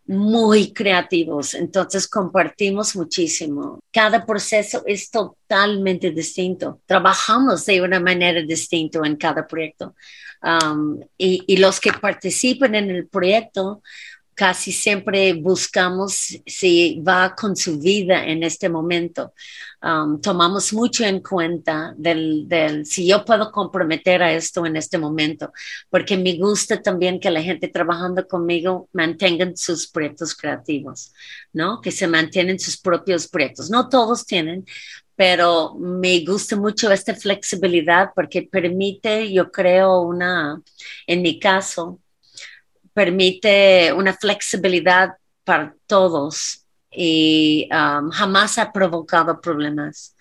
muy creativos, entonces compartimos muchísimo. Cada proceso es totalmente distinto. Trabajamos de una manera distinta en cada proyecto. Um, y, y, los que participan en el proyecto casi siempre buscamos si va con su vida en este momento. Um, tomamos mucho en cuenta del, del, si yo puedo comprometer a esto en este momento, porque me gusta también que la gente trabajando conmigo mantengan sus proyectos creativos, ¿no? Que se mantienen sus propios proyectos. No todos tienen, pero me gusta mucho esta flexibilidad porque permite, yo creo, una, en mi caso, permite una flexibilidad para todos y um, jamás ha provocado problemas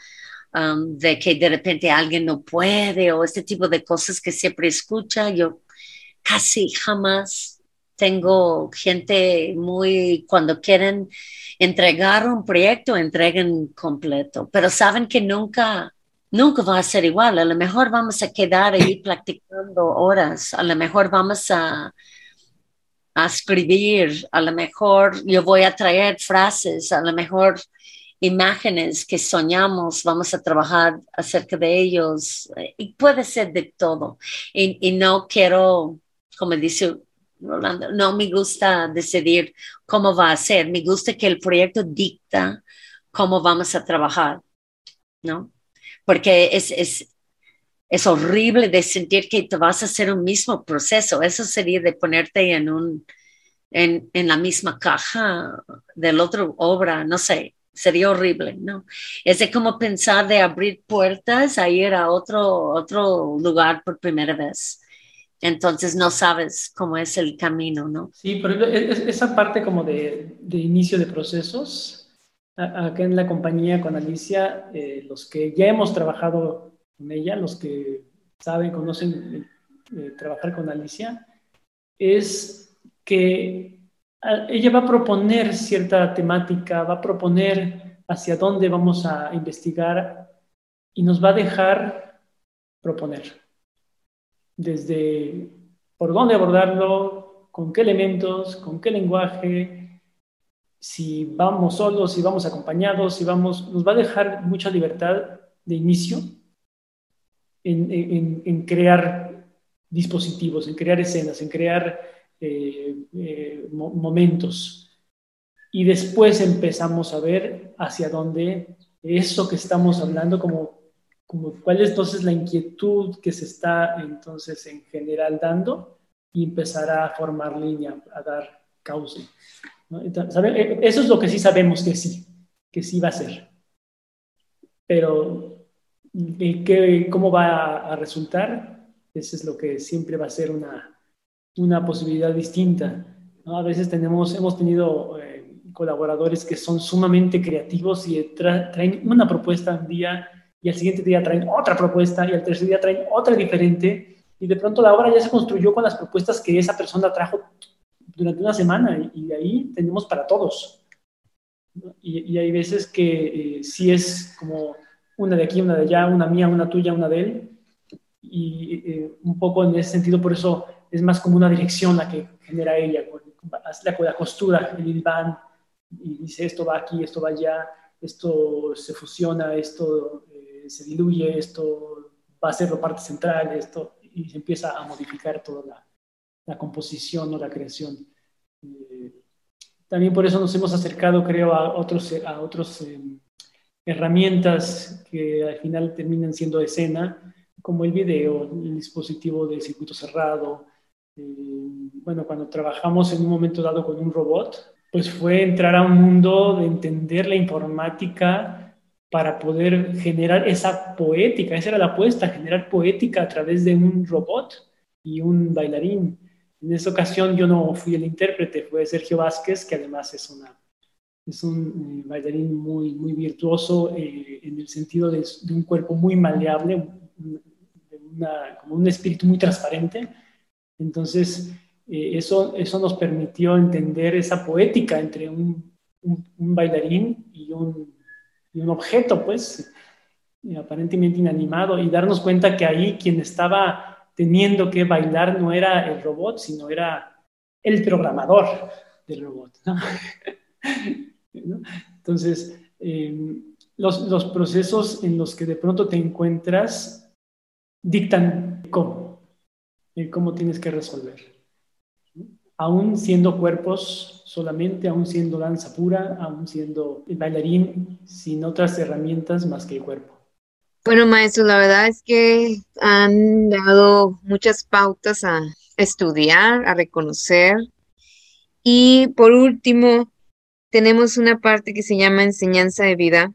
um, de que de repente alguien no puede o este tipo de cosas que siempre escucha. Yo casi jamás tengo gente muy, cuando quieren entregar un proyecto, entreguen completo, pero saben que nunca, nunca va a ser igual. A lo mejor vamos a quedar ahí <coughs> practicando horas, a lo mejor vamos a a escribir, a lo mejor yo voy a traer frases, a lo mejor imágenes que soñamos, vamos a trabajar acerca de ellos, y puede ser de todo. Y, no quiero, como dice Rolando, no me gusta decidir cómo va a ser, me gusta que el proyecto dicta cómo vamos a trabajar, ¿no? Porque es, es horrible de sentir que te vas a hacer un mismo proceso. Eso sería de ponerte en un en, en la misma caja del otro obra, no sé, sería horrible, ¿no? Es de como pensar de abrir puertas a ir a otro, otro lugar por primera vez. Entonces no sabes cómo es el camino, ¿no? Sí, pero esa parte como de, de inicio de procesos, acá en la compañía con Alicia, eh, los que ya hemos trabajado con ella, los que saben, conocen eh, trabajar con Alicia, es que ella va a proponer cierta temática, va a proponer hacia dónde vamos a investigar y nos va a dejar proponer. Desde por dónde abordarlo, con qué elementos, con qué lenguaje, si vamos solos, si vamos acompañados, si vamos, nos va a dejar mucha libertad de inicio en, crear dispositivos, en crear escenas, en crear eh, eh, momentos. Y después empezamos a ver hacia dónde eso que estamos hablando, como, como cuál es entonces la inquietud que se está entonces en general dando y empezar a formar línea, a dar cauce. Eh, eso es lo que sí sabemos que sí, que sí va a ser. Pero ¿Qué, ¿Cómo va a, resultar? Eso es lo que siempre va a ser una, una posibilidad distinta. A veces tenemos, hemos tenido eh, colaboradores que son sumamente creativos y traen una propuesta un día y al siguiente día traen otra propuesta y al tercer día traen otra diferente y de pronto la obra ya se construyó con las propuestas que esa persona trajo durante una semana y, de ahí tenemos para todos. Y, hay veces que eh, sí es como una de aquí, una de allá, una mía, una tuya, una de él. Y eh, un poco en ese sentido, por eso es más como una dirección la que genera ella, la, la costura, el van y dice esto va aquí, esto va allá, esto se fusiona, esto eh, se diluye, esto va a ser la parte central, esto, y se empieza a modificar toda la, la composición o la creación. Eh, también por eso nos hemos acercado, creo, a otros, a otros eh, herramientas que al final terminan siendo escena, como el video, el dispositivo de circuito cerrado. bueno, cuando trabajamos en un momento dado con un robot, pues fue entrar a un mundo de entender la informática para poder generar esa poética, esa era la apuesta, generar poética a través de un robot y un bailarín. En esa ocasión yo no fui el intérprete, fue Sergio Vázquez, que además es, una, es un eh, bailarín muy, muy virtuoso eh, en el sentido de, un cuerpo muy maleable, como un espíritu muy transparente. Entonces, eh, eso, eso nos permitió entender esa poética entre un, bailarín y un, un, objeto, pues, aparentemente inanimado, y darnos cuenta que ahí quien estaba teniendo que bailar no era el robot, sino era el programador del robot. <laughs> Entonces, em, los, los procesos en los que de pronto te encuentras dictan cómo, cómo tienes que resolver aún siendo cuerpos solamente, aún siendo danza pura, aún siendo bailarín sin otras herramientas más que el cuerpo. Bueno, maestro, la verdad es que han dado muchas pautas a estudiar, a reconocer. Y por último, tenemos una parte que se llama enseñanza de vida.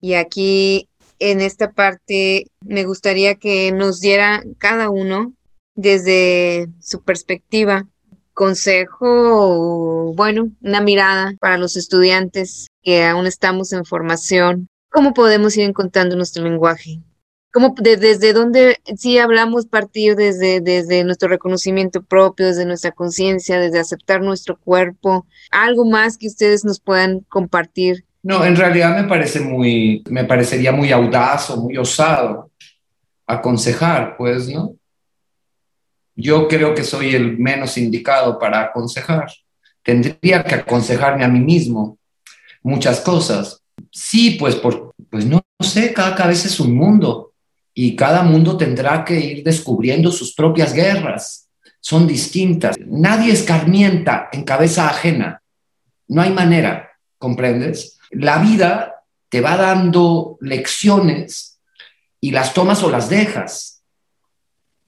Y aquí, en esta parte, me gustaría que nos diera cada uno desde su perspectiva consejo, bueno, una mirada para los estudiantes que aún estamos en formación, cómo podemos ir encontrando nuestro lenguaje. ¿Cómo, desde dónde, si hablamos partir desde, desde nuestro reconocimiento propio, desde nuestra conciencia, desde aceptar nuestro cuerpo, algo más que ustedes nos puedan compartir? No, en realidad me parece muy, me parecería muy audaz o muy osado aconsejar, pues, ¿no? yo creo que soy el menos indicado para aconsejar. Tendría que aconsejarme a mí mismo muchas cosas. Sí, pues, por, pues no, sé, cada cabeza es un mundo y cada mundo tendrá que ir descubriendo sus propias guerras. Son distintas. Nadie escarmienta en cabeza ajena. No hay manera, ¿comprendes? La vida te va dando lecciones y las tomas o las dejas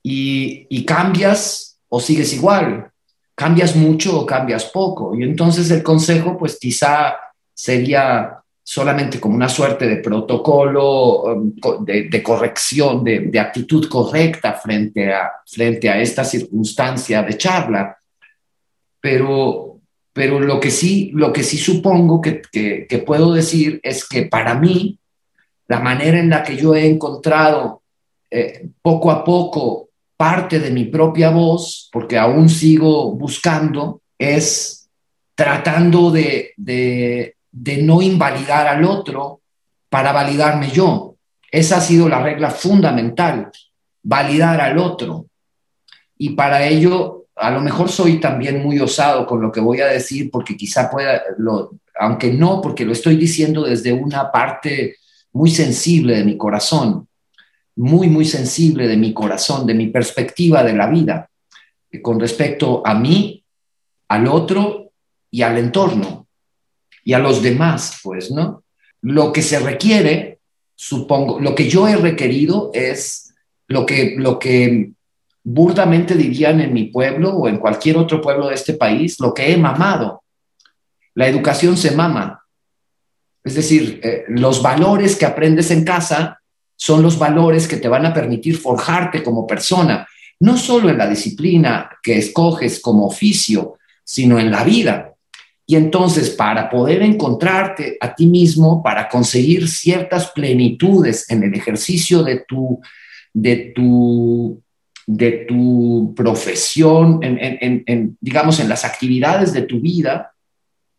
y, cambias o sigues igual, cambias mucho o cambias poco. Y entonces el consejo, pues quizá sería solamente como una suerte de protocolo um, de, corrección, de, actitud correcta frente a, frente a esta circunstancia de charla. Pero, pero lo, que sí, lo que sí supongo que, que puedo decir es que para mí, la manera en la que yo he encontrado eh, poco a poco parte de mi propia voz, porque aún sigo buscando, es tratando de, de, no invalidar al otro para validarme yo. Esa ha sido la regla fundamental, validar al otro. Y para ello, a lo mejor soy también muy osado con lo que voy a decir, porque quizá pueda, lo, aunque no, porque lo estoy diciendo desde una parte muy sensible de mi corazón muy, muy sensible de mi corazón, de mi perspectiva de la vida, eh, con respecto a mí, al otro y al entorno y a los demás, pues, ¿no? Lo que se requiere, supongo, lo que yo he requerido es lo que, lo que burdamente dirían en mi pueblo o en cualquier otro pueblo de este país, lo que he mamado. La educación se mama. Es decir, eh, los valores que aprendes en casa son los valores que te van a permitir forjarte como persona, no solo en la disciplina que escoges como oficio, sino en la vida. Y entonces, para poder encontrarte a ti mismo, para conseguir ciertas plenitudes en el ejercicio de tu, de tu, de tu profesión, en, digamos, en las actividades de tu vida,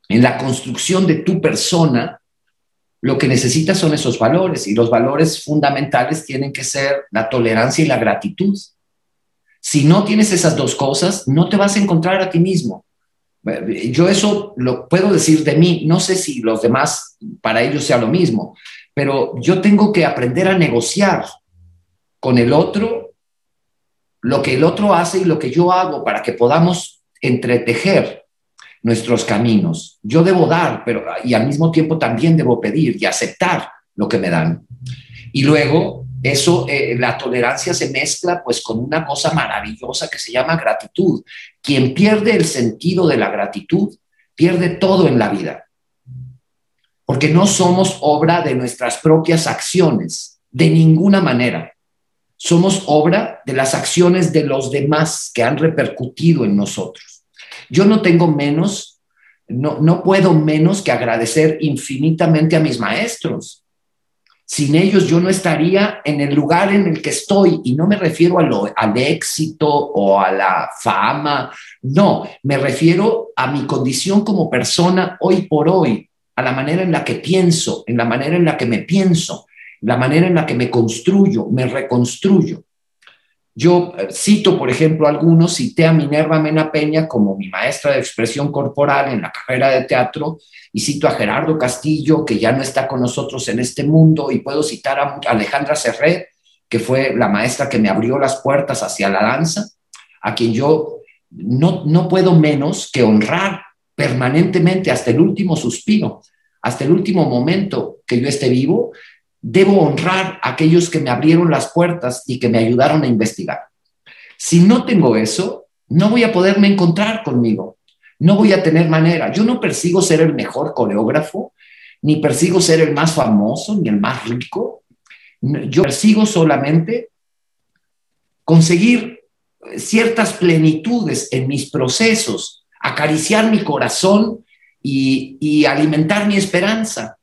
en la construcción de tu persona, lo que necesitas son esos valores y los valores fundamentales tienen que ser la tolerancia y la gratitud. Si no tienes esas dos cosas, no te vas a encontrar a ti mismo. Yo eso lo puedo decir de mí, no sé si los demás para ellos sea lo mismo, pero yo tengo que aprender a negociar con el otro lo que el otro hace y lo que yo hago para que podamos entretejer nuestros caminos. Yo debo dar, pero y al mismo tiempo también debo pedir y aceptar lo que me dan. Y luego eso, eh, la tolerancia se mezcla pues con una cosa maravillosa que se llama gratitud. Quien pierde el sentido de la gratitud, pierde todo en la vida. Porque no somos obra de nuestras propias acciones, de ninguna manera. Somos obra de las acciones de los demás que han repercutido en nosotros. Yo no tengo menos, no, no puedo menos que agradecer infinitamente a mis maestros. Sin ellos yo no estaría en el lugar en el que estoy y no me refiero a lo, al éxito o a la fama, no, me refiero a mi condición como persona hoy por hoy, a la manera en la que pienso, en la manera en la que me pienso, la manera en la que me construyo, me reconstruyo. Yo eh, cito, por ejemplo, algunos, cité a Minerva Mena Peña como mi maestra de expresión corporal en la carrera de teatro, y cito a Gerardo Castillo, que ya no está con nosotros en este mundo, y puedo citar a Alejandra Serret, que fue la maestra que me abrió las puertas hacia la danza, a quien yo no, no puedo menos que honrar permanentemente hasta el último suspiro, hasta el último momento que yo esté vivo, debo honrar a aquellos que me abrieron las puertas y que me ayudaron a investigar. Si no tengo eso, no voy a poderme encontrar conmigo, no voy a tener manera. Yo no persigo ser el mejor coreógrafo, ni persigo ser el más famoso, ni el más rico. Yo persigo solamente conseguir ciertas plenitudes en mis procesos, acariciar mi corazón y, y alimentar mi esperanza.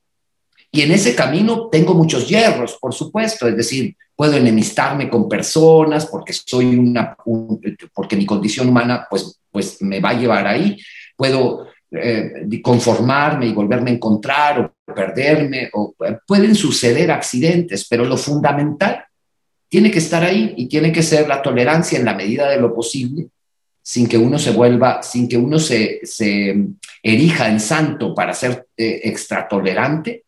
Y en ese camino tengo muchos hierros, por supuesto, es decir, puedo enemistarme con personas porque soy una, porque mi condición humana pues, pues me va a llevar ahí, puedo eh, conformarme y volverme a encontrar o perderme, o eh, pueden suceder accidentes, pero lo fundamental tiene que estar ahí y tiene que ser la tolerancia en la medida de lo posible, sin que uno se vuelva, sin que uno se, se erija en santo para ser eh, extra tolerante,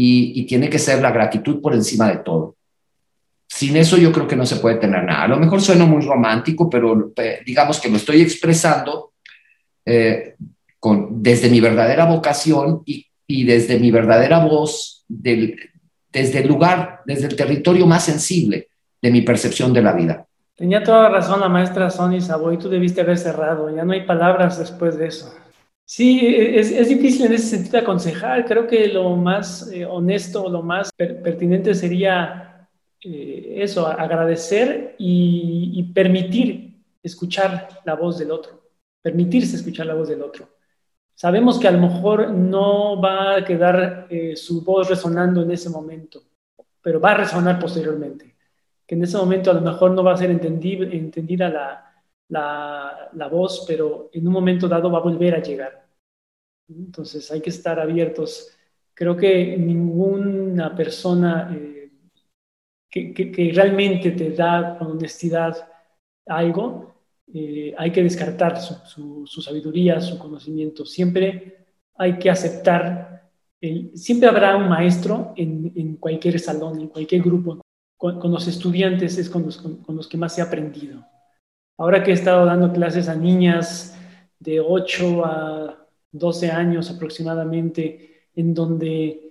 y, tiene que ser la gratitud por encima de todo. Sin eso yo creo que no se puede tener nada. A lo mejor suena muy romántico, pero eh, digamos que lo estoy expresando eh, con, desde mi verdadera vocación y, y desde mi verdadera voz, del, desde el lugar, desde el territorio más sensible de mi percepción de la vida. Tenía toda razón la maestra Sonny Savoy, tú debiste haber cerrado, ya no hay palabras después de eso. Sí, es, es, difícil en ese sentido aconsejar. Creo que lo más eh, honesto, lo más pertinente sería eh, eso, agradecer y, permitir escuchar la voz del otro, permitirse escuchar la voz del otro. Sabemos que a lo mejor no va a quedar eh, su voz resonando en ese momento, pero va a resonar posteriormente. Que en ese momento a lo mejor no va a ser entendida la, la, la, voz, pero en un momento dado va a volver a llegar. Entonces hay que estar abiertos. Creo que ninguna persona eh, que, realmente te da con honestidad algo, eh, hay que descartar su, sabiduría, su conocimiento. Siempre hay que aceptar, siempre habrá un maestro en, cualquier salón, en cualquier grupo. Con, con los estudiantes es con los, con los que más he aprendido. Ahora que he estado dando clases a niñas de 8 a 12 años aproximadamente, en donde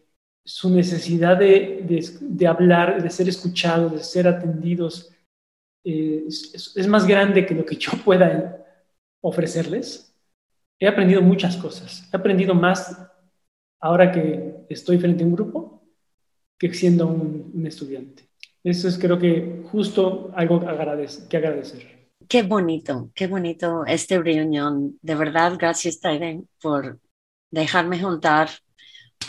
su necesidad de, hablar, de ser escuchados, de ser atendidos, eh, es, más grande que lo que yo pueda ofrecerles. He aprendido muchas cosas. He aprendido más ahora que estoy frente a un grupo que siendo un, un estudiante. Eso es creo que justo algo que agradecer. Qué bonito, qué bonito esta reunión. De verdad, gracias, Tyden, por dejarme juntar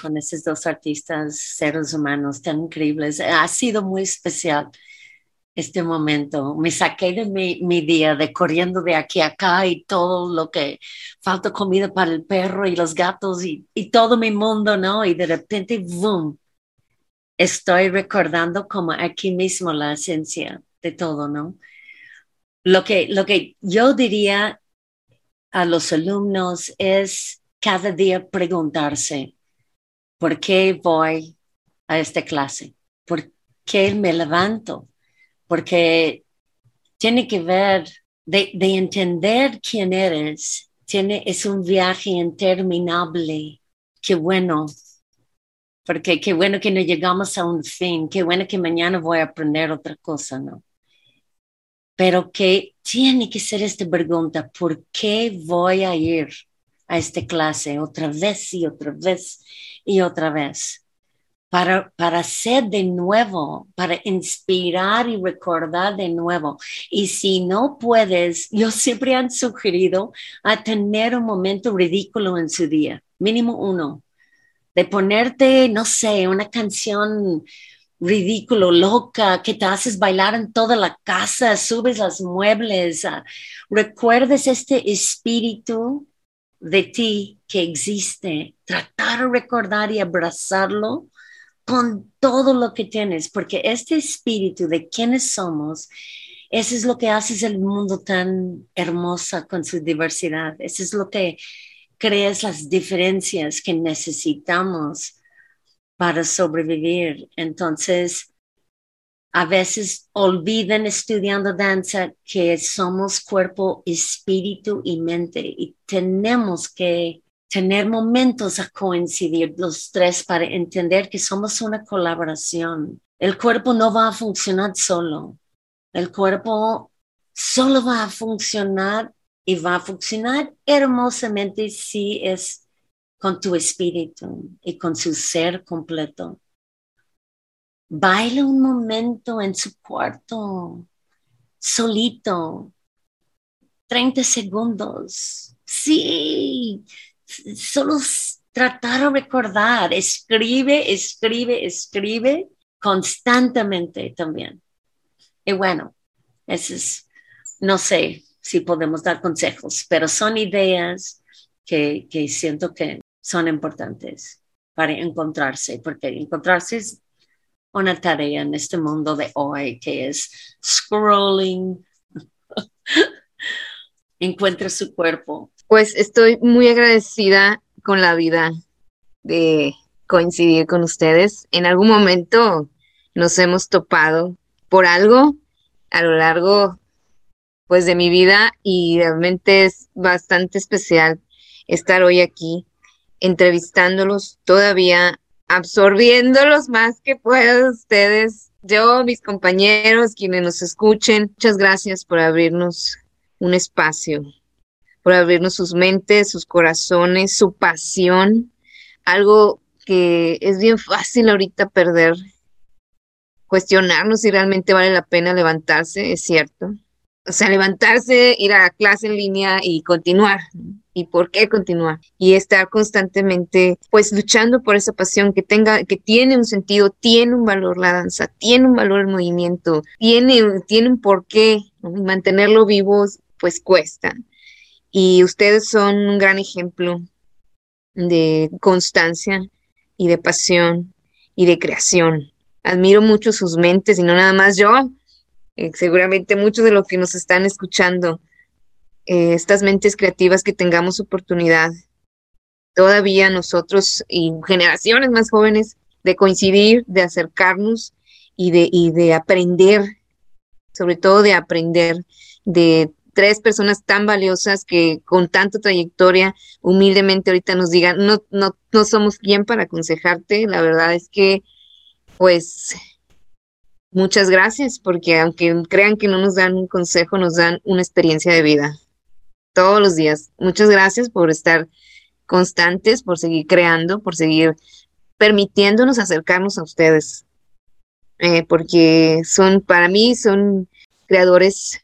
con esos dos artistas, seres humanos tan increíbles. Ha sido muy especial este momento. Me saqué de mi, día de corriendo de aquí a acá y todo lo que falta comida para el perro y los gatos y, y todo mi mundo, ¿no? Y de repente, boom, estoy recordando como aquí mismo la esencia de todo, ¿no? Lo que, lo que yo diría a los alumnos es cada día preguntarse, ¿por qué voy a esta clase? ¿Por qué me levanto? porque tiene que ver de, entender quién eres. Tiene, es un viaje interminable. Qué bueno, porque qué bueno que no llegamos a un fin, qué bueno que mañana voy a aprender otra cosa, ¿no? Pero que tiene que ser esta pregunta, ¿por qué voy a ir a esta clase otra vez y otra vez y otra vez? para, para ser de nuevo, para inspirar y recordar de nuevo. Y si no puedes, yo siempre han sugerido a tener un momento ridículo en su día, mínimo uno, de ponerte, no sé, una canción ridículo, loca, que te haces bailar en toda la casa, subes los muebles, uh, recuerdes este espíritu de ti que existe, tratar de recordar y abrazarlo con todo lo que tienes, porque este espíritu de quienes somos, eso es lo que hace el mundo tan hermoso con su diversidad. Eso es lo que crea las diferencias que necesitamos para sobrevivir. Entonces, a veces olvidan estudiando danza que somos cuerpo, espíritu y mente y tenemos que tener momentos a coincidir los tres para entender que somos una colaboración. El cuerpo no va a funcionar solo. El cuerpo solo va a funcionar y va a funcionar hermosamente si es con tu espíritu y con su ser completo. Baila un momento en su cuarto, solito, 30 segundos. Sí, solo tratar de recordar, escribe, escribe, escribe constantemente también. Y bueno, eso es, no sé si podemos dar consejos, pero son ideas que, que siento que son importantes para encontrarse, porque encontrarse es una tarea en este mundo de hoy que es scrolling. <laughs> Encuentra su cuerpo, pues estoy muy agradecida con la vida de coincidir con ustedes. En algún momento nos hemos topado por algo a lo largo pues de mi vida y realmente es bastante especial estar hoy aquí entrevistándolos todavía absorbiéndolos más que puedan ustedes yo mis compañeros quienes nos escuchen muchas gracias por abrirnos un espacio por abrirnos sus mentes, sus corazones, su pasión, algo que es bien fácil ahorita perder, cuestionarnos si realmente vale la pena levantarse, es cierto. O sea, levantarse, ir a clase en línea y continuar. ¿Y por qué continuar? Y estar constantemente, pues, luchando por esa pasión que tenga, que tiene un sentido, tiene un valor la danza, tiene un valor el movimiento, tiene, tiene un porqué. Mantenerlo vivo, pues, cuesta. Y ustedes son un gran ejemplo de constancia y de pasión y de creación. Admiro mucho sus mentes y no nada más yo, eh, seguramente muchos de los que nos están escuchando, eh, estas mentes creativas que tengamos oportunidad todavía nosotros y generaciones más jóvenes de coincidir, de acercarnos y de, y de aprender, sobre todo de aprender de tres personas tan valiosas que con tanta trayectoria humildemente ahorita nos digan, no, no, no somos quien para aconsejarte. La verdad es que, pues, muchas gracias, porque aunque crean que no nos dan un consejo, nos dan una experiencia de vida todos los días. Muchas gracias por estar constantes, por seguir creando, por seguir permitiéndonos acercarnos a ustedes, eh, porque son, para mí, son creadores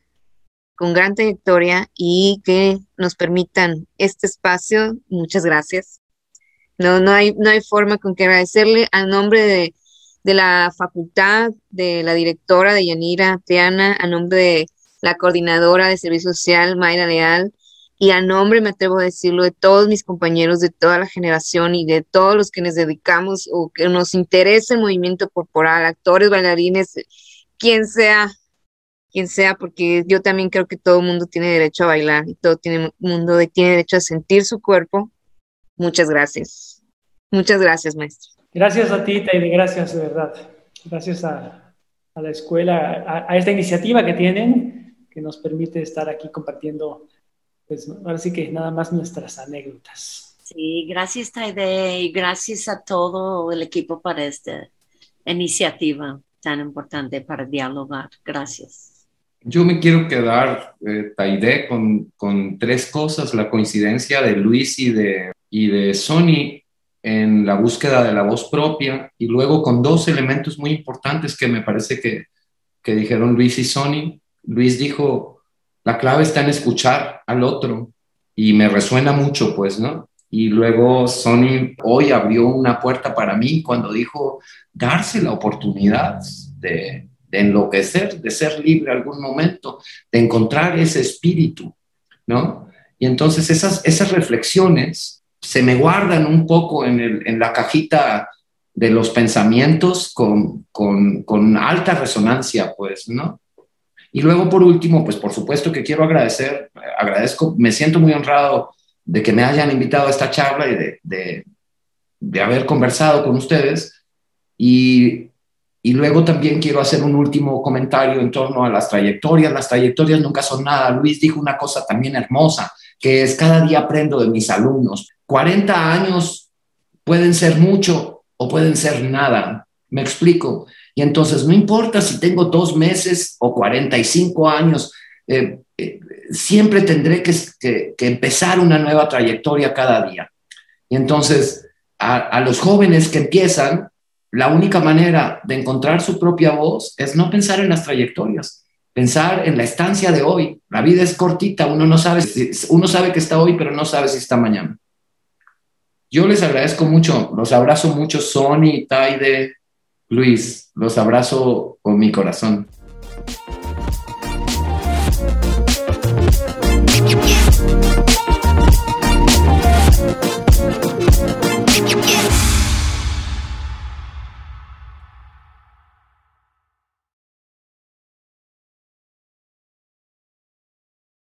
con gran trayectoria y que nos permitan este espacio. Muchas gracias. No, no hay, no hay forma con que agradecerle a nombre de de la facultad, de la directora de Yanira Teana, a nombre de la coordinadora de servicio social, Mayra Leal, y a nombre, me atrevo a decirlo, de todos mis compañeros de toda la generación y de todos los que nos dedicamos o que nos interesa el movimiento corporal, actores, bailarines, quien sea, quien sea, porque yo también creo que todo el mundo tiene derecho a bailar y todo el mundo tiene derecho a sentir su cuerpo. Muchas gracias. Muchas gracias, maestro. Gracias a ti, Taide, gracias de verdad. Gracias a, la escuela, a, esta iniciativa que tienen, que nos permite estar aquí compartiendo, pues ahora sí que nada más nuestras anécdotas. Sí, gracias Taide y gracias a todo el equipo para esta iniciativa tan importante para dialogar. Gracias. Yo me quiero quedar, eh, Taide, con, con, tres cosas, la coincidencia de Luis y de, y de Sony en la búsqueda de la voz propia y luego con dos elementos muy importantes que me parece que, que dijeron Luis y Sony. Luis dijo, la clave está en escuchar al otro y me resuena mucho, pues, ¿no? Y luego Sony hoy abrió una puerta para mí cuando dijo darse la oportunidad de, de enloquecer, de ser libre algún momento, de encontrar ese espíritu, ¿no? Y entonces esas, esas reflexiones se me guardan un poco en, la cajita de los pensamientos con, alta resonancia, pues, ¿no? Y luego, por último, pues por supuesto que quiero agradecer, agradezco, me siento muy honrado de que me hayan invitado a esta charla y de, de, haber conversado con ustedes. Y, y, luego también quiero hacer un último comentario en torno a las trayectorias. Las trayectorias nunca son nada. Luis dijo una cosa también hermosa, que es cada día aprendo de mis alumnos. 40 años pueden ser mucho o pueden ser nada. Me explico. Y entonces no importa si tengo dos meses o 45 años, eh, eh, siempre tendré que, empezar una nueva trayectoria cada día. Y entonces a, los jóvenes que empiezan, la única manera de encontrar su propia voz es no pensar en las trayectorias, pensar en la estancia de hoy. La vida es cortita, uno no sabe, uno sabe que está hoy, pero no sabe si está mañana. Yo les agradezco mucho, los abrazo mucho, Sony, Taide, Luis, los abrazo con mi corazón.